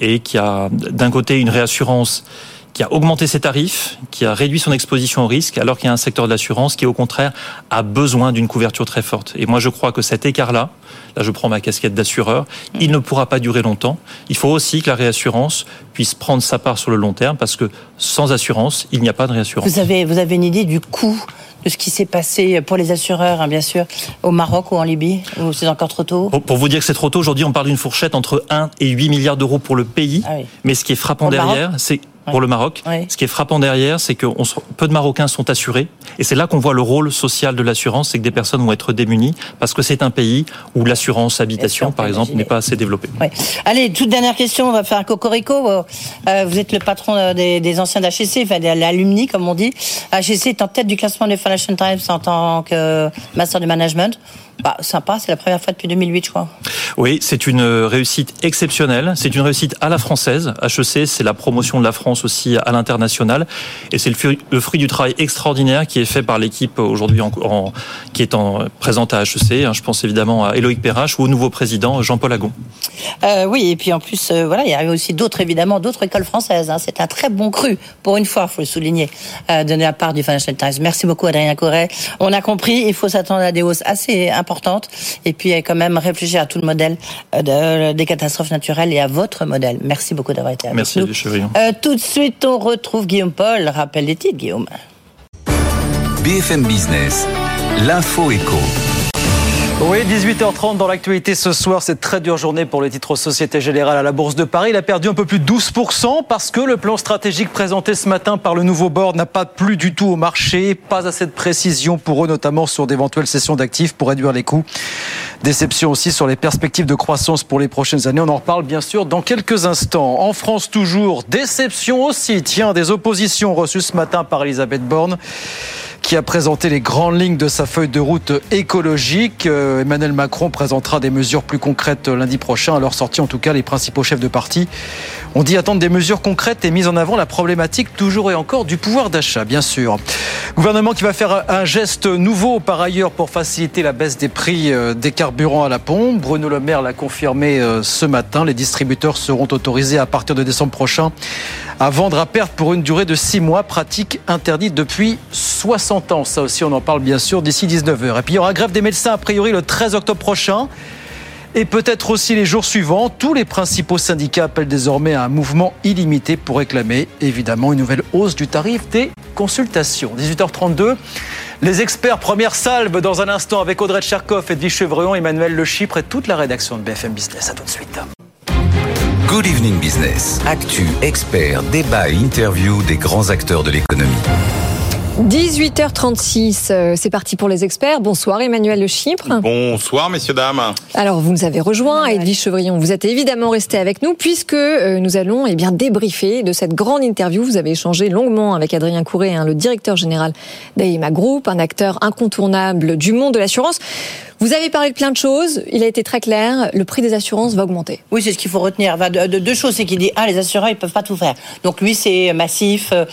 et qu'il y a d'un côté une réassurance qui a augmenté ses tarifs, qui a réduit son exposition au risque, alors qu'il y a un secteur de l'assurance qui, au contraire, a besoin d'une couverture très forte. Et moi, je crois que cet écart-là, là, je prends ma casquette d'assureur, il ne pourra pas durer longtemps. Il faut aussi que la réassurance puisse prendre sa part sur le long terme, parce que sans assurance, il n'y a pas de réassurance. Vous avez, vous avez une idée du coût de ce qui s'est passé pour les assureurs, hein, bien sûr, au Maroc ou en Libye Ou c'est encore trop tôt? Pour, pour, vous dire que c'est trop tôt, aujourd'hui, on parle d'une fourchette entre 1 et 8 milliards d'euros pour le pays. Ah oui. Mais ce qui est frappant derrière, c'est pour le Maroc. Oui. Ce qui est frappant derrière, c'est que on, peu de Marocains sont assurés. Et c'est là qu'on voit le rôle social de l'assurance, c'est que des personnes vont être démunies parce que c'est un pays où l'assurance habitation, par exemple, n'est pas assez développée. Oui. Allez, toute dernière question, on va faire un cocorico. Euh, vous êtes le patron euh, des, des anciens d'HEC, enfin de l'alumni, comme on dit. HEC est en tête du classement des Financial Times en tant que master de management. Bah, sympa, c'est la première fois depuis 2008, je crois. Oui, c'est une réussite exceptionnelle. C'est une réussite à la française. HEC, c'est la promotion de la France aussi à l'international. Et c'est le, fruit, du travail extraordinaire qui est fait par l'équipe aujourd'hui en, en, qui est en, présente à HEC. Je pense évidemment à Éloïc Perrache ou au nouveau président Jean-Paul Agon. Euh, oui, et puis en plus, euh, voilà, il y a aussi d'autres, évidemment, d'autres écoles françaises. Hein. C'est un très bon cru, pour une fois, il faut le souligner, euh, de la part du Financial Times. Merci beaucoup, Adrien Corret. On a compris, il faut s'attendre à des hausses assez importante. Et puis, quand même réfléchir à tout le modèle de, des catastrophes naturelles et à votre modèle. Merci beaucoup d'avoir été avec Merci nous. Merci, euh, Tout de suite, on retrouve Guillaume Paul. Rappel des titres, Guillaume. BFM Business, l'info éco. Oui, 18h30 dans l'actualité ce soir, c'est très dure journée pour le titre Société Générale à la Bourse de Paris. Il a perdu un peu plus de 12% parce que le plan stratégique présenté ce matin par le nouveau board n'a pas plu du tout au marché. Pas assez de précision pour eux, notamment sur d'éventuelles cessions d'actifs pour réduire les coûts. Déception aussi sur les perspectives de croissance pour les prochaines années. On en reparle bien sûr dans quelques instants. En France toujours, déception aussi. Tiens, des oppositions reçues ce matin par Elisabeth Borne qui a présenté les grandes lignes de sa feuille de route écologique. Euh, Emmanuel Macron présentera des mesures plus concrètes lundi prochain. À leur sortie, en tout cas, les principaux chefs de parti ont dit attendre des mesures concrètes et mise en avant la problématique toujours et encore du pouvoir d'achat, bien sûr. Gouvernement qui va faire un geste nouveau par ailleurs pour faciliter la baisse des prix euh, des carburants à la pompe. Bruno Le Maire l'a confirmé euh, ce matin. Les distributeurs seront autorisés à partir de décembre prochain à vendre à perte pour une durée de 6 mois, pratique interdite depuis 60 Ça aussi, on en parle bien sûr d'ici 19h. Et puis il y aura grève des médecins a priori le 13 octobre prochain. Et peut-être aussi les jours suivants, tous les principaux syndicats appellent désormais à un mouvement illimité pour réclamer évidemment une nouvelle hausse du tarif des consultations. 18h32, les experts, première salve dans un instant avec Audrey Tcherkov, Edwige Chevreon, Emmanuel Le Chypre et toute la rédaction de BFM Business. À tout de suite. Good Evening Business. Actu, expert, débat et interview des grands acteurs de l'économie. 18h36, euh, c'est parti pour les experts. Bonsoir Emmanuel Le Chypre. Bonsoir messieurs, dames. Alors vous nous avez rejoint, Edwige Chevrillon, vous êtes évidemment resté avec nous puisque euh, nous allons eh bien, débriefer de cette grande interview. Vous avez échangé longuement avec Adrien Courret, hein, le directeur général d'AIMA Group, un acteur incontournable du monde de l'assurance. Vous avez parlé de plein de choses. Il a été très clair. Le prix des assurances va augmenter. Oui, c'est ce qu'il faut retenir. Deux choses, c'est qu'il dit ah les assureurs ils peuvent pas tout faire. Donc lui c'est massif, euh,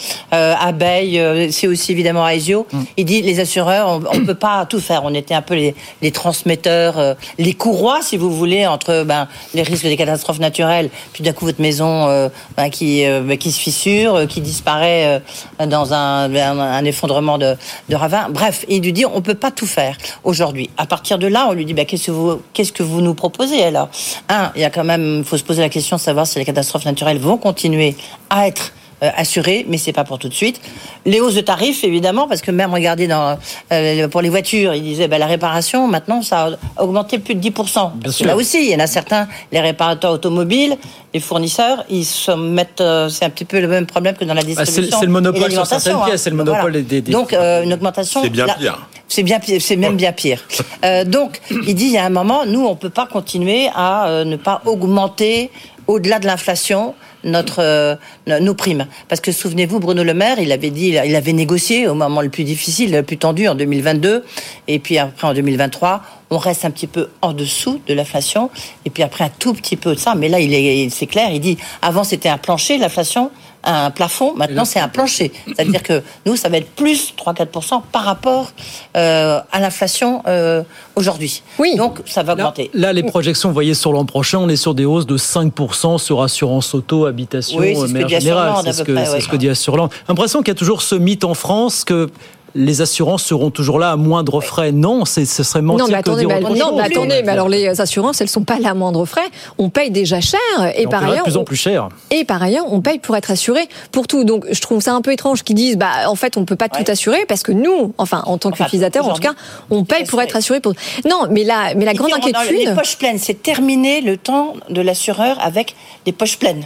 abeille, c'est aussi évidemment à Aesio. Mm. Il dit les assureurs, on ne peut pas tout faire. On était un peu les, les transmetteurs, euh, les courroies, si vous voulez, entre ben, les risques des catastrophes naturelles, puis d'un coup votre maison euh, ben, qui, euh, ben, qui se fissure, qui disparaît dans un, un, un effondrement de, de ravin. Bref, il lui dit on peut pas tout faire aujourd'hui. À partir de là, on lui dit ben, qu'est-ce que vous qu'est-ce que vous nous proposez alors? Un, il y a quand même, il faut se poser la question de savoir si les catastrophes naturelles vont continuer à être euh, assurées, mais c'est pas pour tout de suite. Les hausses de tarifs, évidemment, parce que même regardez dans euh, pour les voitures, il disait ben, la réparation maintenant ça a augmenté plus de 10%. Parce que sûr. là aussi, il y en a certains, les réparateurs automobiles, les fournisseurs, ils se mettent, euh, c'est un petit peu le même problème que dans la Bah, distribution. c'est- c'est le monopole sur certaines hein. pièces, c'est le monopole Voilà. des- des- Donc euh, une augmentation. C'est bien là- pire. c'est bien pire, c'est même bien pire. Euh, donc, il dit il y a un moment, nous, on peut pas continuer à euh, ne pas augmenter au-delà de l'inflation notre euh, nos primes. Parce que souvenez-vous Bruno Le Maire il avait dit il avait négocié au moment le plus difficile le plus tendu en 2022 et puis après en 2023 on reste un petit peu en dessous de l'inflation. Et puis après un tout petit peu de ça. Mais là il est c'est clair il dit avant c'était un plancher l'inflation un plafond. Maintenant c'est un plancher. C'est-à-dire que nous ça va être plus 3-4% par rapport euh, à l'inflation euh, aujourd'hui. Oui. donc ça va augmenter. Là, les projections, vous voyez, sur l'an prochain, on est sur des hausses de 5% sur assurance auto, habitation, Oui, c'est ce à ce, ce que dit Assurland. L'impression qu'il y a toujours ce mythe en France que les assurances seront toujours là à moindre frais. Non, c'est, ce serait mentir Non, mais que attendez, dire mais, autre non, chose. mais attendez, mais alors les assurances, elles sont pas là à moindre frais. On paye déjà cher et, par ailleurs, de plus en on- plus cher. et par ailleurs, on paye pour être assuré pour tout. Donc, je trouve ça un peu étrange qu'ils disent, bah, en fait, on peut pas tout assurer parce que nous, enfin, en tant Enfin, qu'utilisateur, en tout cas, on paye pour être assuré pour. Non, mais la, mais la grande inquiétude. Les poches pleines, c'est terminé le temps de l'assureur avec des poches pleines.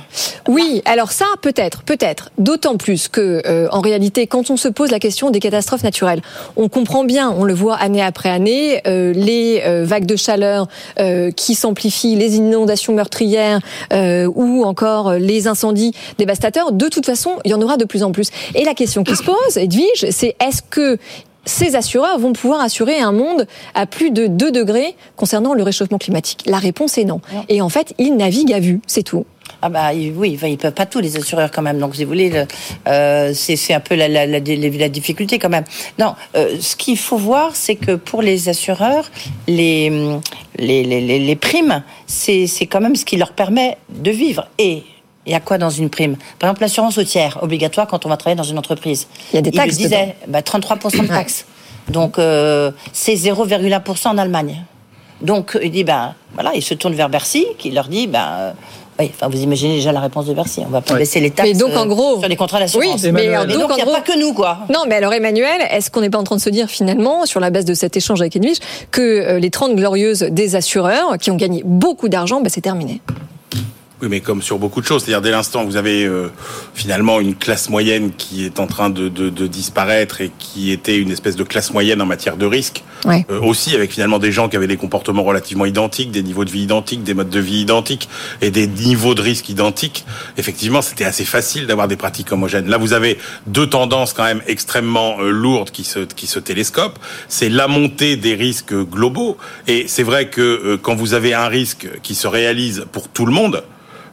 Oui, alors ça, peut-être, peut-être. D'autant plus que, euh, en réalité, quand on se pose la question des catastrophes naturelles, on comprend bien, on le voit année après année, euh, les euh, vagues de chaleur euh, qui s'amplifient, les inondations meurtrières ou encore les incendies dévastateurs. De toute façon, il y en aura de plus en plus. Et la question qui se pose, Edwige, c'est est-ce que ces assureurs vont pouvoir assurer un monde à plus de 2 degrés concernant le réchauffement climatique? La réponse est non. Et en fait, ils naviguent à vue, c'est tout. Ah bah oui, enfin, ils peuvent pas tous les assureurs quand même. Donc si vous voulez, le- euh, c'est c'est un peu la, la, la, la difficulté quand même. Non, euh, ce qu'il faut voir, c'est que pour les assureurs, les les, les, les, les primes, c'est c'est quand même ce qui leur permet de vivre. Et il y a quoi dans une prime? Par exemple, l'assurance routière obligatoire quand on va travailler dans une entreprise. Il y a des taxes disait, bah, 33% de taxes. Donc euh, c'est 0,1% en Allemagne. Donc il dit ben voilà, il se tourne vers Bercy, qui leur dit ben euh, oui, enfin vous imaginez déjà la réponse de Bercy, on va pas Ouais. baisser les taxes Mais donc, en euh, gros- sur les contrats d'assurance. Oui, mais, Mais donc, il n'y a gros- pas que nous quoi. Non, mais alors Emmanuel, est-ce qu'on n'est pas en train de se dire finalement, sur la base de cet échange avec Edwige, que euh, les 30 glorieuses des assureurs, qui ont gagné beaucoup d'argent, bah, c'est terminé? Oui, mais comme sur beaucoup de choses, c'est-à-dire dès l'instant où vous avez euh, finalement une classe moyenne qui est en train de, de, de disparaître et qui était une espèce de classe moyenne en matière de risque, Ouais. euh, aussi avec finalement des gens qui avaient des comportements relativement identiques, des niveaux de vie identiques, des modes de vie identiques et des niveaux de risque identiques, effectivement, c'était assez facile d'avoir des pratiques homogènes. Là, vous avez deux tendances quand même extrêmement euh, lourdes qui se, qui se télescopent. C'est la montée des risques globaux. Et c'est vrai que euh, quand vous avez un risque qui se réalise pour tout le monde,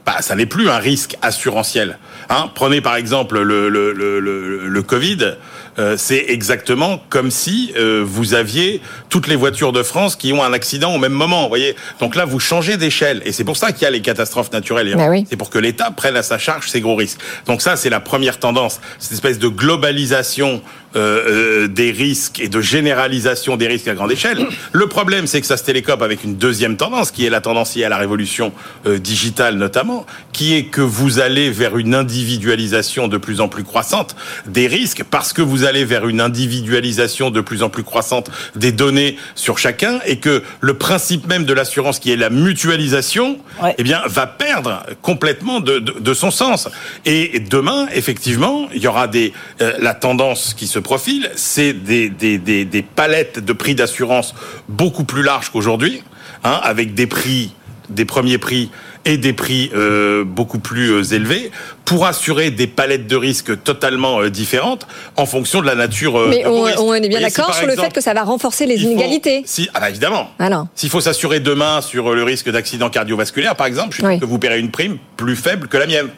bah, ça n'est plus un risque assurantiel. Hein Prenez par exemple le, le, le, le, le Covid. Euh, c'est exactement comme si euh, vous aviez toutes les voitures de France qui ont un accident au même moment. Vous voyez Donc là, vous changez d'échelle. Et c'est pour ça qu'il y a les catastrophes naturelles. Bah oui. C'est pour que l'État prenne à sa charge ces gros risques. Donc ça, c'est la première tendance. Cette espèce de globalisation euh, euh, des risques et de généralisation des risques à grande échelle. Le problème, c'est que ça se télécope avec une deuxième tendance, qui est la tendance liée à la révolution euh, digitale notamment, qui est que vous allez vers une individualisation de plus en plus croissante des risques, parce que vous allez vers une individualisation de plus en plus croissante des données sur chacun, et que le principe même de l'assurance, qui est la mutualisation, Ouais. eh bien, va perdre complètement de, de, de son sens. Et demain, effectivement, il y aura des euh, la tendance qui se profile, c'est des, des, des, des palettes de prix d'assurance beaucoup plus larges qu'aujourd'hui, hein, avec des prix, des premiers prix et des prix euh, beaucoup plus euh, élevés pour assurer des palettes de risques totalement euh, différentes en fonction de la nature. Mais de on, on est bien si d'accord sur le fait que ça va renforcer les faut- inégalités. Si, ah bah évidemment. Alors, S'il faut s'assurer demain sur le risque d'accident cardiovasculaire, par exemple, je suis Oui. sûr que vous paierez une prime plus faible que la mienne.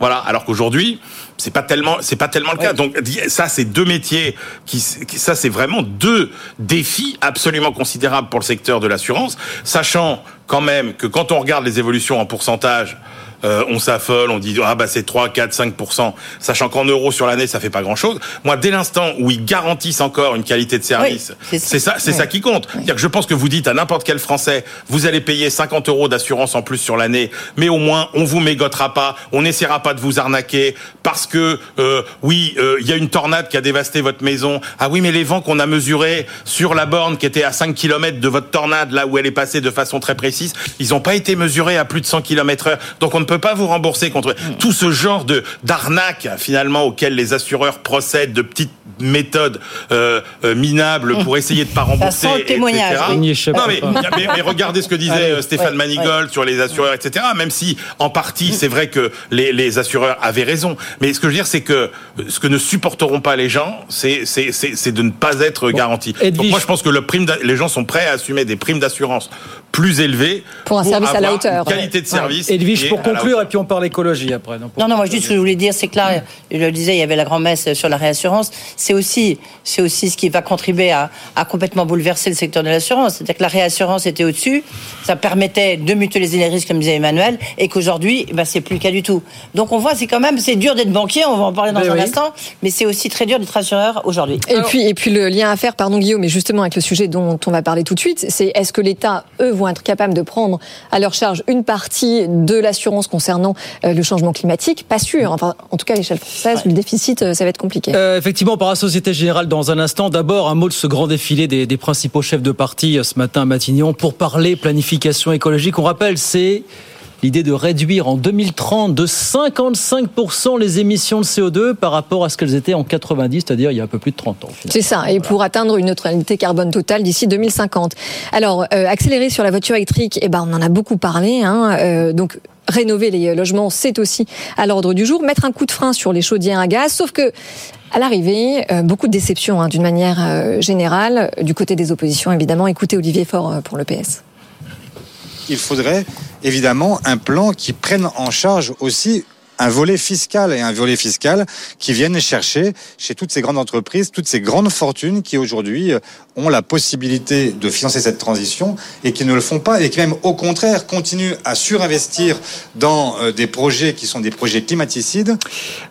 Voilà. Alors qu'aujourd'hui, c'est pas tellement, c'est pas tellement le cas. Donc ça, c'est deux métiers qui, ça, c'est vraiment deux défis absolument considérables pour le secteur de l'assurance, sachant quand même que quand on regarde les évolutions en pourcentage, euh, on s'affole, on dit ah bah c'est 3, 4, 5% sachant qu'en euros sur l'année ça fait pas grand chose. Moi, dès l'instant où ils garantissent encore une qualité de service, c'est ça, c'est ça qui compte. C'est-à-dire que je pense que vous dites à n'importe quel Français, vous allez payer 50 euros d'assurance en plus sur l'année, mais au moins on vous mégotera pas, on n'essaiera pas de vous arnaquer parce que euh, oui, euh, il y a une tornade qui a dévasté votre maison. Ah oui, mais les vents qu'on a mesurés sur la borne qui était à 5 km de votre tornade, là où elle est passée de façon très précise, ils n'ont pas été mesurés à plus de 100 km heure. Donc on ne peut pas vous rembourser contre tout ce genre de d'arnaque finalement auquel les assureurs procèdent de petites méthodes euh, euh, minables pour essayer de pas rembourser. Ça sent le témoignage. etc. Non mais, mais, mais, regardez ce que disait Allez, Stéphane ouais, Manigold ouais. sur les assureurs, etc. Même si en partie c'est vrai que les, les assureurs avaient raison, mais ce que je veux dire c'est que ce que ne supporteront pas les gens, c'est c'est de ne pas être bon. garanti. Donc moi je pense que le prime les gens sont prêts à assumer des primes d'assurance plus élevées pour un service à la hauteur, qualité de service. Edwige, pour conclure et puis on parle écologie après. Non, non, non moi juste ce que je voulais dire, c'est que là, je le disais, il y avait la grand-messe sur la réassurance. C'est aussi, c'est aussi ce qui va contribuer à, à complètement bouleverser le secteur de l'assurance. C'est-à-dire que la réassurance était au-dessus, ça permettait de mutualiser les risques, comme disait Emmanuel, et qu'aujourd'hui, bah, c'est plus le cas du tout. Donc on voit, c'est quand même, c'est dur d'être banquier, on va en parler dans mais un oui. instant, mais c'est aussi très dur d'être assureur aujourd'hui. Et Alors, puis, et puis le lien à faire, pardon Guillaume, mais justement avec le sujet dont on va parler tout de suite, c'est est-ce que l'État, eux, vont être capables de prendre à leur charge une partie de l'assurance concernant euh, le changement climatique Pas sûr. Enfin, en tout cas, à l'échelle française, ouais. le déficit, euh, ça va être compliqué. Euh, effectivement, on parlera Société Générale dans un instant. D'abord, un mot de ce grand défilé des, des principaux chefs de parti ce matin à Matignon pour parler planification écologique. On rappelle, c'est l'idée de réduire en 2030 de 55% les émissions de CO2 par rapport à ce qu'elles étaient en 90, c'est-à-dire il y a un peu plus de 30 ans. C'est ça, et pour atteindre une neutralité carbone totale d'ici 2050. Alors, euh, accélérer sur la voiture électrique, eh ben, on en a beaucoup parlé. Hein, euh, donc, rénover les logements, c'est aussi à l'ordre du jour. Mettre un coup de frein sur les chaudières à gaz, sauf que à l'arrivée, euh, beaucoup de déceptions hein, d'une manière euh, générale, du côté des oppositions évidemment. Écoutez Olivier Faure pour le PS. Il faudrait évidemment un plan qui prenne en charge aussi un volet fiscal et un volet fiscal qui viennent chercher chez toutes ces grandes entreprises, toutes ces grandes fortunes qui aujourd'hui ont la possibilité de financer cette transition et qui ne le font pas et qui même au contraire continuent à surinvestir dans des projets qui sont des projets climaticides.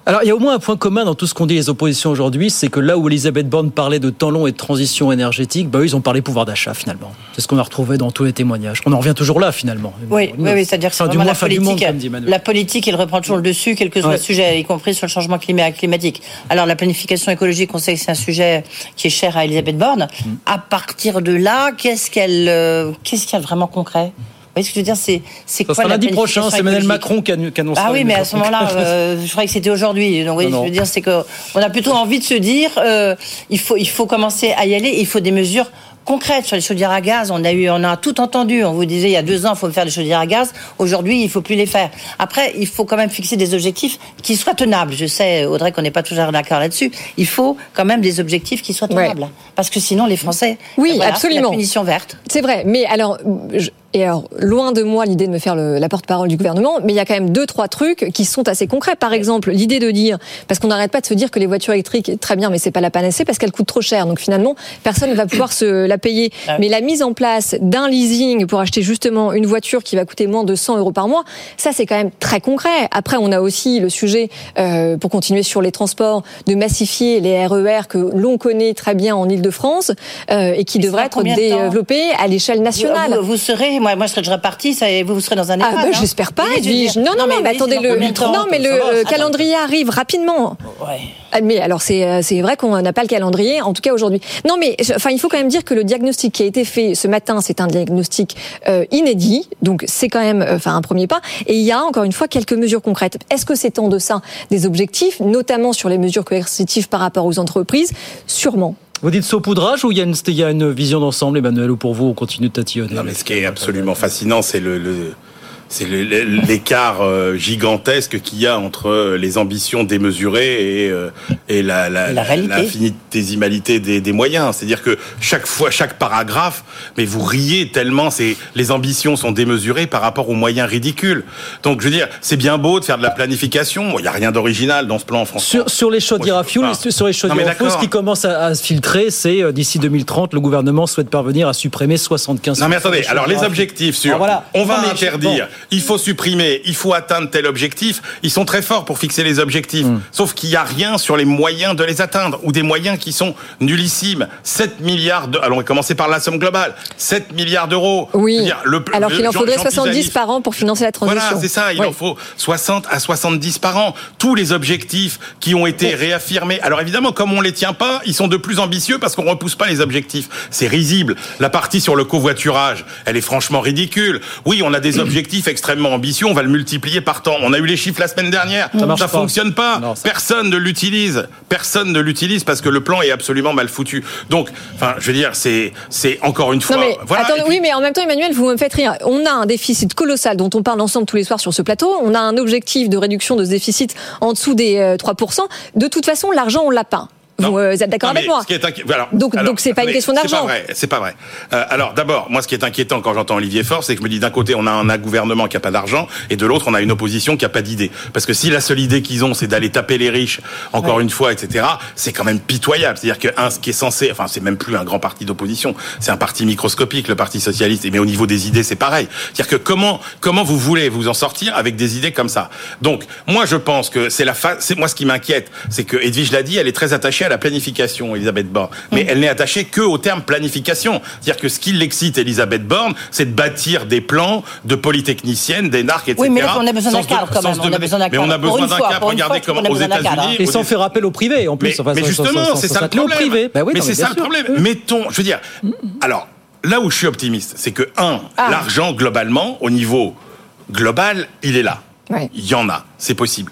Alors il y a au moins un point commun dans tout ce qu'ont dit les oppositions aujourd'hui, c'est que là où Elisabeth Borne parlait de temps long et de transition énergétique, bah, eux, ils ont parlé pouvoir d'achat finalement. C'est ce qu'on a retrouvé dans tous les témoignages. On en revient toujours là finalement. Oui, oui, oui c'est-à-dire que c'est vraiment la politique. Monde, dit la politique, elle reprend toujours le dessus, quel que soit ouais. le sujet, y compris sur le changement climatique. Alors la planification écologique, on sait que c'est un sujet qui est cher à Elisabeth Borne. Mmh. À partir de là, qu'est-ce qu'elle, euh, qu'est-ce qu'il y a vraiment concret? Vous voyez ce que je veux dire? C'est c'est quoi lundi prochain C'est Emmanuel Macron qui annonce. Ah oui, mais à ce moment-là, euh, je croyais que c'était aujourd'hui. Donc, oui, non, non. je veux dire, c'est que on a plutôt envie de se dire, euh, il faut il faut commencer à y aller. Il faut des mesures concrètes sur les chaudières à gaz. On a eu, on a tout entendu. On vous disait il y a deux ans, il faut faire des chaudières à gaz. Aujourd'hui, il faut plus les faire. Après, il faut quand même fixer des objectifs qui soient tenables. Je sais, Audrey, qu'on n'est pas toujours d'accord là-dessus. Il faut quand même des objectifs qui soient tenables, ouais. parce que sinon, les Français, oui, voilà, absolument, la punition verte. C'est vrai. Mais alors, je... Et alors, loin de moi l'idée de me faire le, la porte-parole du gouvernement, mais il y a quand même deux, trois trucs qui sont assez concrets. Par exemple, l'idée de dire, parce qu'on n'arrête pas de se dire que les voitures électriques, très bien, mais c'est pas la panacée parce qu'elles coûtent trop cher. Donc finalement, personne ne va pouvoir se la payer. Ah mais la mise en place d'un leasing pour acheter justement une voiture qui va coûter moins de 100 euros par mois, ça c'est quand même très concret. Après, on a aussi le sujet, euh, pour continuer sur les transports, de massifier les RER que l'on connaît très bien en Ile-de-France euh, et qui devraient être développés à l'échelle nationale. Vous, vous serez moi, moi, je serais déjà partie, ça, vous, vous serez dans un. Ah, bah, hein J'espère pas, Edwige. Non, non, non, mais, mais attendez, le, non, mais le calendrier arrive rapidement. Ouais. Mais alors, c'est, c'est vrai qu'on n'a pas le calendrier, en tout cas aujourd'hui. Non, mais enfin, il faut quand même dire que le diagnostic qui a été fait ce matin, c'est un diagnostic euh, inédit. Donc, c'est quand même enfin, un premier pas. Et il y a, encore une fois, quelques mesures concrètes. Est-ce que c'est en deçà des objectifs, notamment sur les mesures coercitives par rapport aux entreprises? Sûrement. Vous dites saupoudrage ou il y a une, il y a une vision d'ensemble, Emmanuel, ou pour vous, on continue de tatillonner? Non, mais ce qui est absolument fascinant, c'est le, le c'est l'écart euh, gigantesque qu'il y a entre euh, les ambitions démesurées et, euh, et la, la, La réalité. l'infinitésimalité des, des moyens. C'est-à-dire que chaque fois, chaque paragraphe, mais vous riez tellement, c'est les ambitions sont démesurées par rapport aux moyens ridicules. Donc, je veux dire, c'est bien beau de faire de la planification. Il n'y a rien d'original dans ce plan, franchement. Sur, sur les chaudières à fioul, sur les chaudières à ce qui commence à, à se filtrer, c'est d'ici 2030, le gouvernement souhaite parvenir à supprimer 75 Non mais attendez, alors les objectifs sur Alors voilà. on va Non, mais- interdire, il faut supprimer, il faut atteindre tel objectif, ils sont très forts pour fixer les objectifs. Hmm. Sauf qu'il n'y a rien sur les moyens de les atteindre ou des moyens qui sont nullissimes. 7 milliards de alors on va commencer par la somme globale. 7 milliards d'euros. Oui. Le- Alors qu'il en faudrait Jean 70 Pisani- par an pour financer la transition. voilà, c'est ça, il Oui. en faut 60 à 70 par an. Tous les objectifs qui ont été réaffirmés. Alors évidemment, comme on les tient pas, ils sont de plus ambitieux parce qu'on repousse pas les objectifs. C'est risible. La partie sur le covoiturage, elle est franchement ridicule. Oui, on a des objectifs extrêmement ambitieux, on va le multiplier par temps. On a eu les chiffres la semaine dernière. Ça pas. fonctionne pas. Non, ça- Personne ne l'utilise. Personne ne l'utilise parce que le plan est absolument mal foutu. Donc, enfin, je veux dire, c'est c'est encore une fois Non mais, voilà. attendez, puis- oui, mais en même temps, Emmanuel, vous me faites rire. On a un déficit colossal dont on parle ensemble tous les soirs sur ce plateau. On a un objectif de réduction de ce déficit en dessous des euh, 3%. De toute façon, l'argent, on l'a pas. Vous euh, êtes d'accord avec moi ce qui est inqui- alors, Donc- alors, donc c'est pas une question C'est d'argent. pas vrai. C'est pas vrai. Euh, alors d'abord, moi, ce qui est inquiétant quand j'entends Olivier Faure, c'est que je me dis d'un côté, on a un, un gouvernement qui a pas d'argent, et de l'autre, on a une opposition qui a pas d'idée. Parce que si la seule idée qu'ils ont, c'est d'aller taper les riches, encore une fois, etc., c'est quand même pitoyable. C'est-à-dire que un, ce qui est censé, enfin, c'est même plus un grand parti d'opposition, c'est un parti microscopique, le Parti socialiste. Mais au niveau des idées, c'est pareil. C'est-à-dire que comment comment vous voulez vous en sortir avec des idées comme ça? Donc, moi, je pense que c'est la phase. C'est moi ce qui m'inquiète, c'est que Edwige l'a dit, elle est très attachée à la planification, Elisabeth Borne. Mais elle n'est attachée que au terme planification. C'est-à-dire que ce qui l'excite, Elisabeth Borne, c'est de bâtir des plans de polytechniciennes, d'énarques, etc. Oui, mais là, on a besoin d'un cadre, quand même. On a besoin d'un Mais on a cadre. Besoin d'un cadre. Regardez comment aux besoin d'un cadre, États-Unis. Et sans faire appel au privé, en plus. mais, justement, c'est ça le problème. Bah mais c'est ça le problème. Mettons, je veux dire, alors là où je suis optimiste, c'est que un, Ah. l'argent globalement, au niveau global, il est là. Ouais. Il y en a, c'est possible.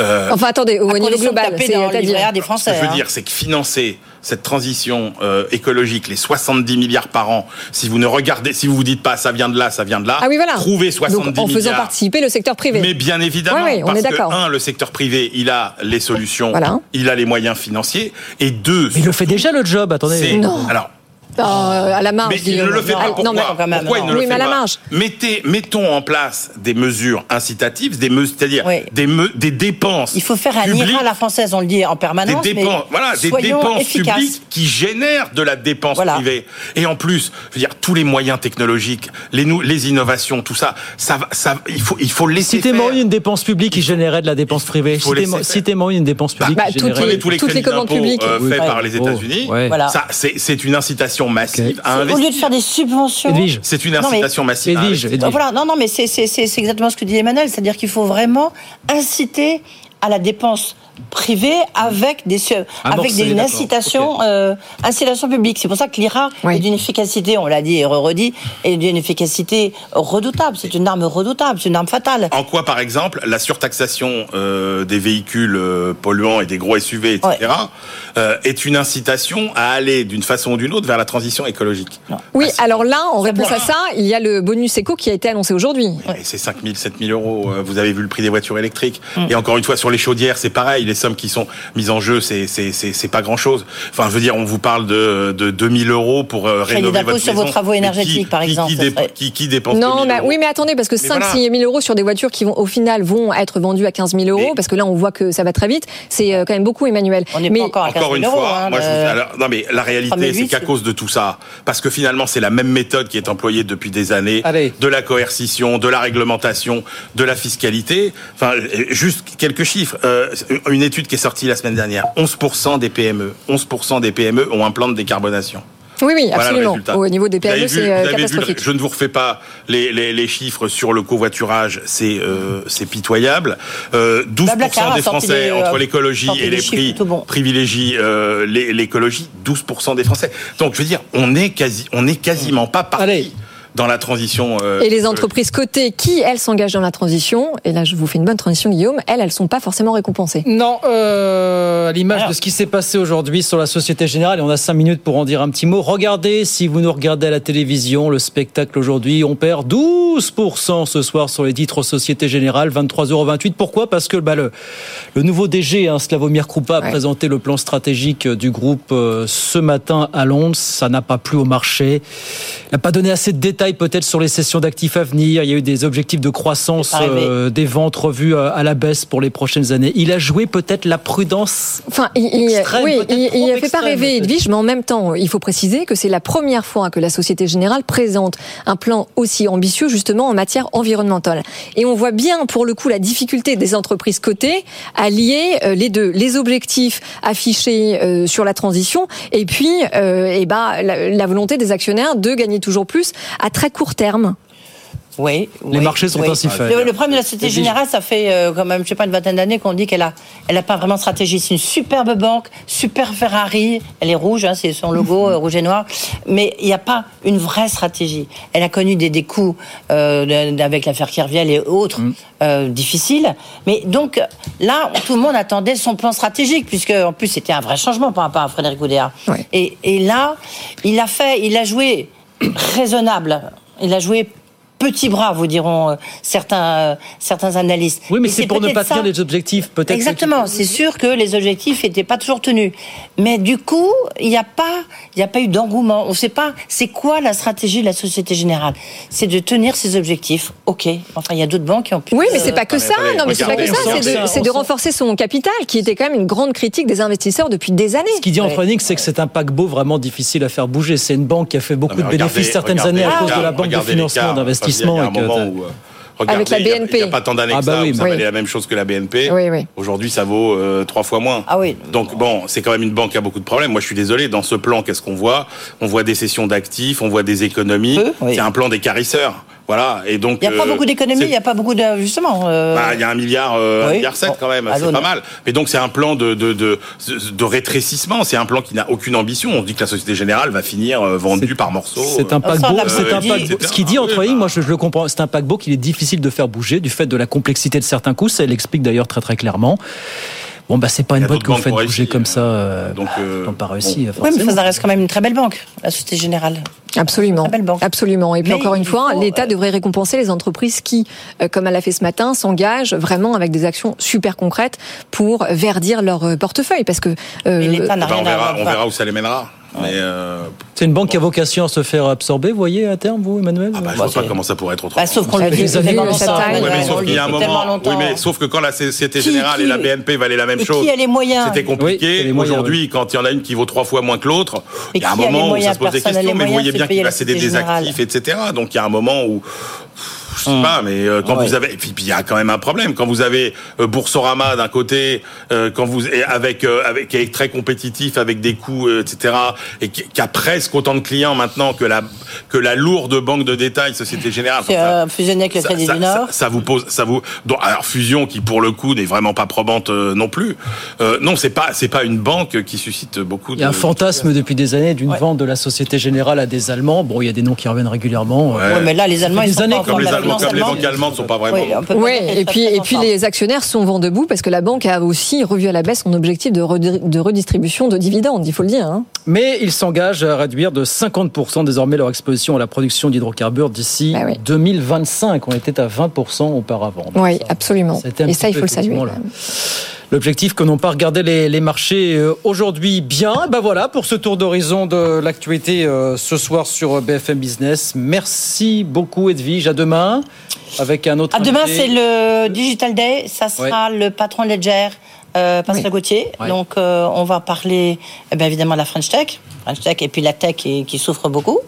Euh, Enfin, attendez, au niveau global, c'est dans dire. des ce Français. que je veux hein. dire, c'est que financer cette transition euh, écologique, les 70 milliards par an, si vous ne regardez, si vous vous dites pas ça vient de là, ça vient de là, Ah oui, voilà. trouvez 70 Donc, en faisant milliards. participer le secteur privé. Mais bien évidemment, Ouais, ouais, on parce est d'accord. que un, le secteur privé, il a les solutions, Voilà. il a les moyens financiers, et deux, Mais il le fait déjà le job, attendez. c'est Non. alors Euh, à la marge. mais il ne le fait pas. non, Pourquoi, mais- quand même, Pourquoi il non. ne le Oui, fait mais à la pas marge. Mettez, mettons en place des mesures incitatives, des mesures, c'est-à-dire Oui. des, me- des dépenses. Il faut faire un IRA à la française, on le dit en des permanence. mais dépenses, voilà, des dépenses efficaces. publiques qui génèrent de la dépense Voilà. privée. Et en plus, je veux dire, tous les moyens technologiques, les, innovations, tout ça, ça, va- ça, il faut, il faut laisser Citez-moi une dépense publique qui générait de la dépense privée. Citez-moi une dépense publique Bah, qui toutes générait. les- toutes les commandes publiques. euh, Oui. faits Ouais. par les Oh, États-Unis. ouais. Voilà. Ça, c'est c'est une incitation massive à Au lieu de faire des subventions. C'est une Non, mais- incitation massive. à investir. Voilà, non, non, mais c'est exactement ce que dit Emmanuel, c'est-à-dire qu'il faut vraiment inciter à la dépense privée avec des su- avec des, une euh, incitation publique. C'est pour ça que l'IRA Oui. est d'une efficacité, on l'a dit et redit, est d'une efficacité redoutable. C'est une arme redoutable, c'est une arme fatale. En quoi, par exemple, la surtaxation euh, des véhicules euh, polluants et des gros SUV, etc., euh, est une incitation à aller d'une façon ou d'une autre vers la transition écologique? Oui, Ah, alors là, en réponse à ça, il y a le bonus éco qui a été annoncé aujourd'hui. C'est 5 000, 7 000 euros. Vous avez vu le prix des voitures électriques. Mm. Et encore une fois, sur les chaudières, c'est pareil. Les sommes qui sont mises en jeu, c'est c'est c'est c'est pas grand chose. Enfin, je veux dire, on vous parle de de 2000 euros pour euh, rénover votre sur maison. vos travaux énergétiques, qui- par exemple, Qui, serait- qui, qui dépense Non, 2000 mais, euros oui, mais attendez, parce que Mais 5 voilà. 6 000 euros sur des voitures qui vont, au final, vont être vendues à 15 000 euros, Mais- parce que là, on voit que ça va très vite. C'est euh, quand même beaucoup, Emmanuel. On n'est mais pas encore à 15 Encore 000 une euros. fois, hein, moi, je vous- alors, non, mais la réalité, 3008, c'est qu'à cause de tout ça, parce que finalement, c'est la même méthode qui est employée depuis des années, Allez. de la coercition, de la réglementation, de la fiscalité. Enfin, juste quelques chiffres. Euh, une étude qui est sortie la semaine dernière 11% des PME, 11% des PME ont un plan de décarbonation. Oui, oui, absolument. Au niveau des PME, c'est vous euh, avez vu catastrophique. je ne vous refais pas les, les, les chiffres sur le covoiturage, c'est euh, c'est pitoyable. Euh, 12% Blablacar a des Français des, euh, entre l'écologie et les prix privilégient euh, l'écologie. 12% des Français. Donc je veux dire, on est quasi, on est quasiment pas parti. Allez. Dans la transition. euh, Et les entreprises cotées qui, elles, s'engagent dans la transition, et là je vous fais une bonne transition Guillaume, elles, elles sont pas forcément récompensées. Non, euh, à l'image de ce qui s'est passé aujourd'hui sur la Société Générale, et on a cinq minutes pour en dire un petit mot. Regardez, si vous nous regardez à la télévision, le spectacle aujourd'hui, on perd 12% ce soir sur les titres Société Générale, 23,28€. Pourquoi? Parce que bah, le, le nouveau DG, hein, Slavomir Krupa, a présenté le plan stratégique du groupe euh, ce matin à Londres. Ça n'a pas plu au marché. Il n'a pas donné assez de détails peut-être sur les sessions d'actifs à venir. Il y a eu des objectifs de croissance euh, des ventes revues euh, à la baisse pour les prochaines années. Il a joué peut-être la prudence. Enfin, il, Extrême, oui, il, il a fait pas rêver. Edwige, mais en même temps, il faut préciser que c'est la première fois que la Société Générale présente un plan aussi ambitieux justement en matière environnementale. Et on voit bien pour le coup la difficulté des entreprises cotées à lier euh, les deux, les objectifs affichés euh, sur la transition et puis euh, eh ben, la, la volonté des actionnaires de gagner toujours plus à très court terme. Oui. Les marchés sont ainsi faits. Le, le problème de la Société. Générale, ça fait euh, quand même, je sais pas, une vingtaine d'années qu'on dit qu'elle a, elle a pas vraiment de stratégie. C'est une superbe banque, super Ferrari. Elle est rouge, hein, c'est son logo euh, rouge et noir. Mais il n'y a pas une vraie stratégie. Elle a connu des, des coups euh, avec l'affaire Kerviel et autres euh, difficiles. Mais donc là, tout le monde attendait son plan stratégique, puisque en plus c'était un vrai changement par rapport à Frédéric Oudéa. Et, et là, il a fait, il a joué raisonnable. Il a joué petit bras, vous diront euh, certains, euh, certains analystes. Oui, mais c'est pour ne pas tenir les objectifs, peut-être. Exactement, c'est sûr que les objectifs n'étaient pas toujours tenus. Mais du coup, il n'y a pas, il n'y a pas eu d'engouement. On ne sait pas, c'est quoi la stratégie de la Société Générale? C'est de tenir ses objectifs. Ok. Enfin, il y a d'autres banques qui ont pu. Oui, mais c'est pas que ça. Non, mais c'est pas que ça. C'est de, renforcer son capital, qui était quand même une grande critique des investisseurs depuis des années. Ce qu'il dit en trading, c'est que c'est un paquebot vraiment difficile à faire bouger. C'est une banque qui a fait beaucoup Non, de bénéfices regardez- certaines années à cause de la banque de financement d'investissement. Enfin, il y a un et que- moment où, euh, regardez, Avec la BNP. Il n'y a pas tant d'années Ah que bah ça, oui, où ça oui. valait la même chose que la BNP. Oui, oui. Aujourd'hui, ça vaut euh, trois fois moins. Ah oui. Donc bon, c'est quand même une banque qui a beaucoup de problèmes. Moi, je suis désolé. Dans ce plan, qu'est-ce qu'on voit? On voit des cessions d'actifs, on voit des économies. C'est un plan d'écarisseurs. Voilà. Et donc. Il n'y a pas euh, beaucoup d'économies, il n'y a pas beaucoup de. Justement. euh, bah, il y a un milliard, euh, un Oui. milliard sept Bon, quand même, c'est pas mal. Mais donc c'est un plan de de, de de rétrécissement, c'est un plan qui n'a aucune ambition. On se dit que la Société Générale va finir euh, vendue par morceaux. C'est un euh, paquebot. euh, c'est un paquebot. Ce qu'il dit en Oui, trading, moi je, je le comprends. C'est un paquebot qu'il est difficile de faire bouger du fait de la complexité de certains coûts. Ça, elle l'explique d'ailleurs très très clairement. Bon, bah c'est pas une boîte que vous faites bouger réussi, comme ça. euh, Donc, euh, n'ont pas réussi. Oui, mais ça reste quand même une très belle banque, la Société Générale. Absolument. Absolument. Et puis Mais encore une fois, l'État devrait récompenser les entreprises qui, euh, comme elle l'a fait ce matin, s'engagent vraiment avec des actions super concrètes pour verdir leur euh, portefeuille. Parce que euh, Bah, on, verra, on verra où ça les mènera. Euh, C'est une banque qui a vocation à se faire absorber, vous voyez, à terme, vous, Emmanuel bah, je vois pas comment ça pourrait être autrement. Bah, sauf qu'on avez tellement vu on sauf le qu'il y a un moment. Oui, mais sauf que quand la Société Qui- Générale et la BNP valaient la même chose, c'était compliqué. Oui, Aujourd'hui, quand il y en a une qui vaut trois fois moins que l'autre, il y a un a moment où ça se pose des questions. Mais vous voyez bien qu'il va la céder des actifs, etc. Donc il y a un moment où je sais pas, mais euh, quand Ouais. vous avez, et puis puis il y a quand même un problème quand vous avez euh, Boursorama d'un côté, euh, quand vous et avec euh, avec qui est très compétitif avec des coûts, euh, etc. et qui, qui a presque autant de clients maintenant que la que la lourde banque de détail Société Générale. C'est Enfin, euh, fusionné avec le Crédit ça- du Nord. ça- ça vous pose, ça vous. donc, alors fusion qui pour le coup n'est vraiment pas probante euh, non plus. Euh, non, c'est pas c'est pas une banque qui suscite beaucoup. Il y a un de... fantasme depuis des années d'une vente de la Société Générale à des Allemands. Bon, il y a des noms qui reviennent régulièrement. Ouais. Ouais, mais là, les Allemands, ils des sont années pas les, Allemands, comme banques allemandes sont pas vraiment. Oui, et puis, et puis les actionnaires sont vent debout parce que la banque a aussi revu à la baisse son objectif de, redistribution de dividendes, il faut le dire. hein. Mais ils s'engagent à réduire de 50% désormais leur exposition à la production d'hydrocarbures d'ici Bah oui. 2025. On était à 20% auparavant. Donc Oui, ça- absolument. Et ça, il faut le saluer. L'objectif que n'ont pas regardé les, les marchés euh, aujourd'hui. Bien, ben voilà pour ce tour d'horizon de l'actualité euh, ce soir sur BFM Business. Merci beaucoup Edwige. À demain avec un autre. À demain, c'est le Digital Day. Ça sera le patron Ledger, euh, Pascal Gauthier. Ouais. Donc, euh, on va parler eh bien, évidemment de la French Tech. French Tech et puis la tech qui, qui souffre beaucoup.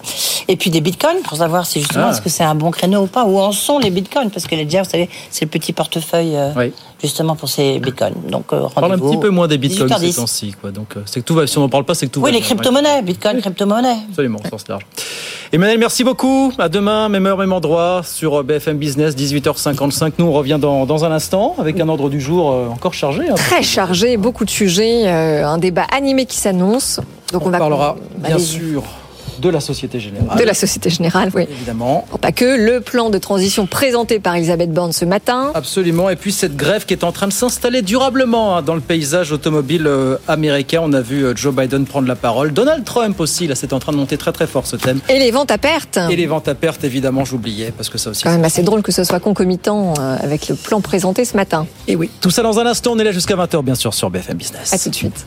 Et puis des bitcoins pour savoir si justement Ah. est-ce que c'est un bon créneau ou pas. Où en sont les bitcoins? Parce que Ledger, vous savez, c'est le petit portefeuille euh, Oui. Justement pour ces bitcoins. Donc, euh, On parle un petit peu moins des bitcoins 18h10. ces temps-ci. quoi. Donc, euh, c'est que tout va, si on n'en parle pas, c'est que tout Oui, va les bien. crypto-monnaies, bitcoin, crypto-monnaie. Absolument, au sens large. Emmanuel, merci beaucoup. À demain, même heure, même endroit, sur BFM Business, 18h55. Nous, on revient dans, dans un instant avec un ordre du jour euh, encore chargé. hein. Très chargé, beaucoup de sujets, euh, un débat animé qui s'annonce. Donc on, On va parlera, bien sûr, de la Société Générale. De la Société Générale, oui. Évidemment. Pas que le plan de transition présenté par Elisabeth Borne ce matin. Absolument. Et puis cette grève qui est en train de s'installer durablement hein, dans le paysage automobile euh, américain. On a vu euh, Joe Biden prendre la parole. Donald Trump aussi, là, c'est en train de monter très très fort ce thème. Et les ventes à perte. Et les ventes à perte, évidemment, j'oubliais, parce que ça aussi. Quand même assez drôle que ce soit concomitant euh, avec le plan présenté ce matin. Et oui. Tout ça dans un instant. On est là jusqu'à 20h, bien sûr, sur BFM Business. À tout de suite.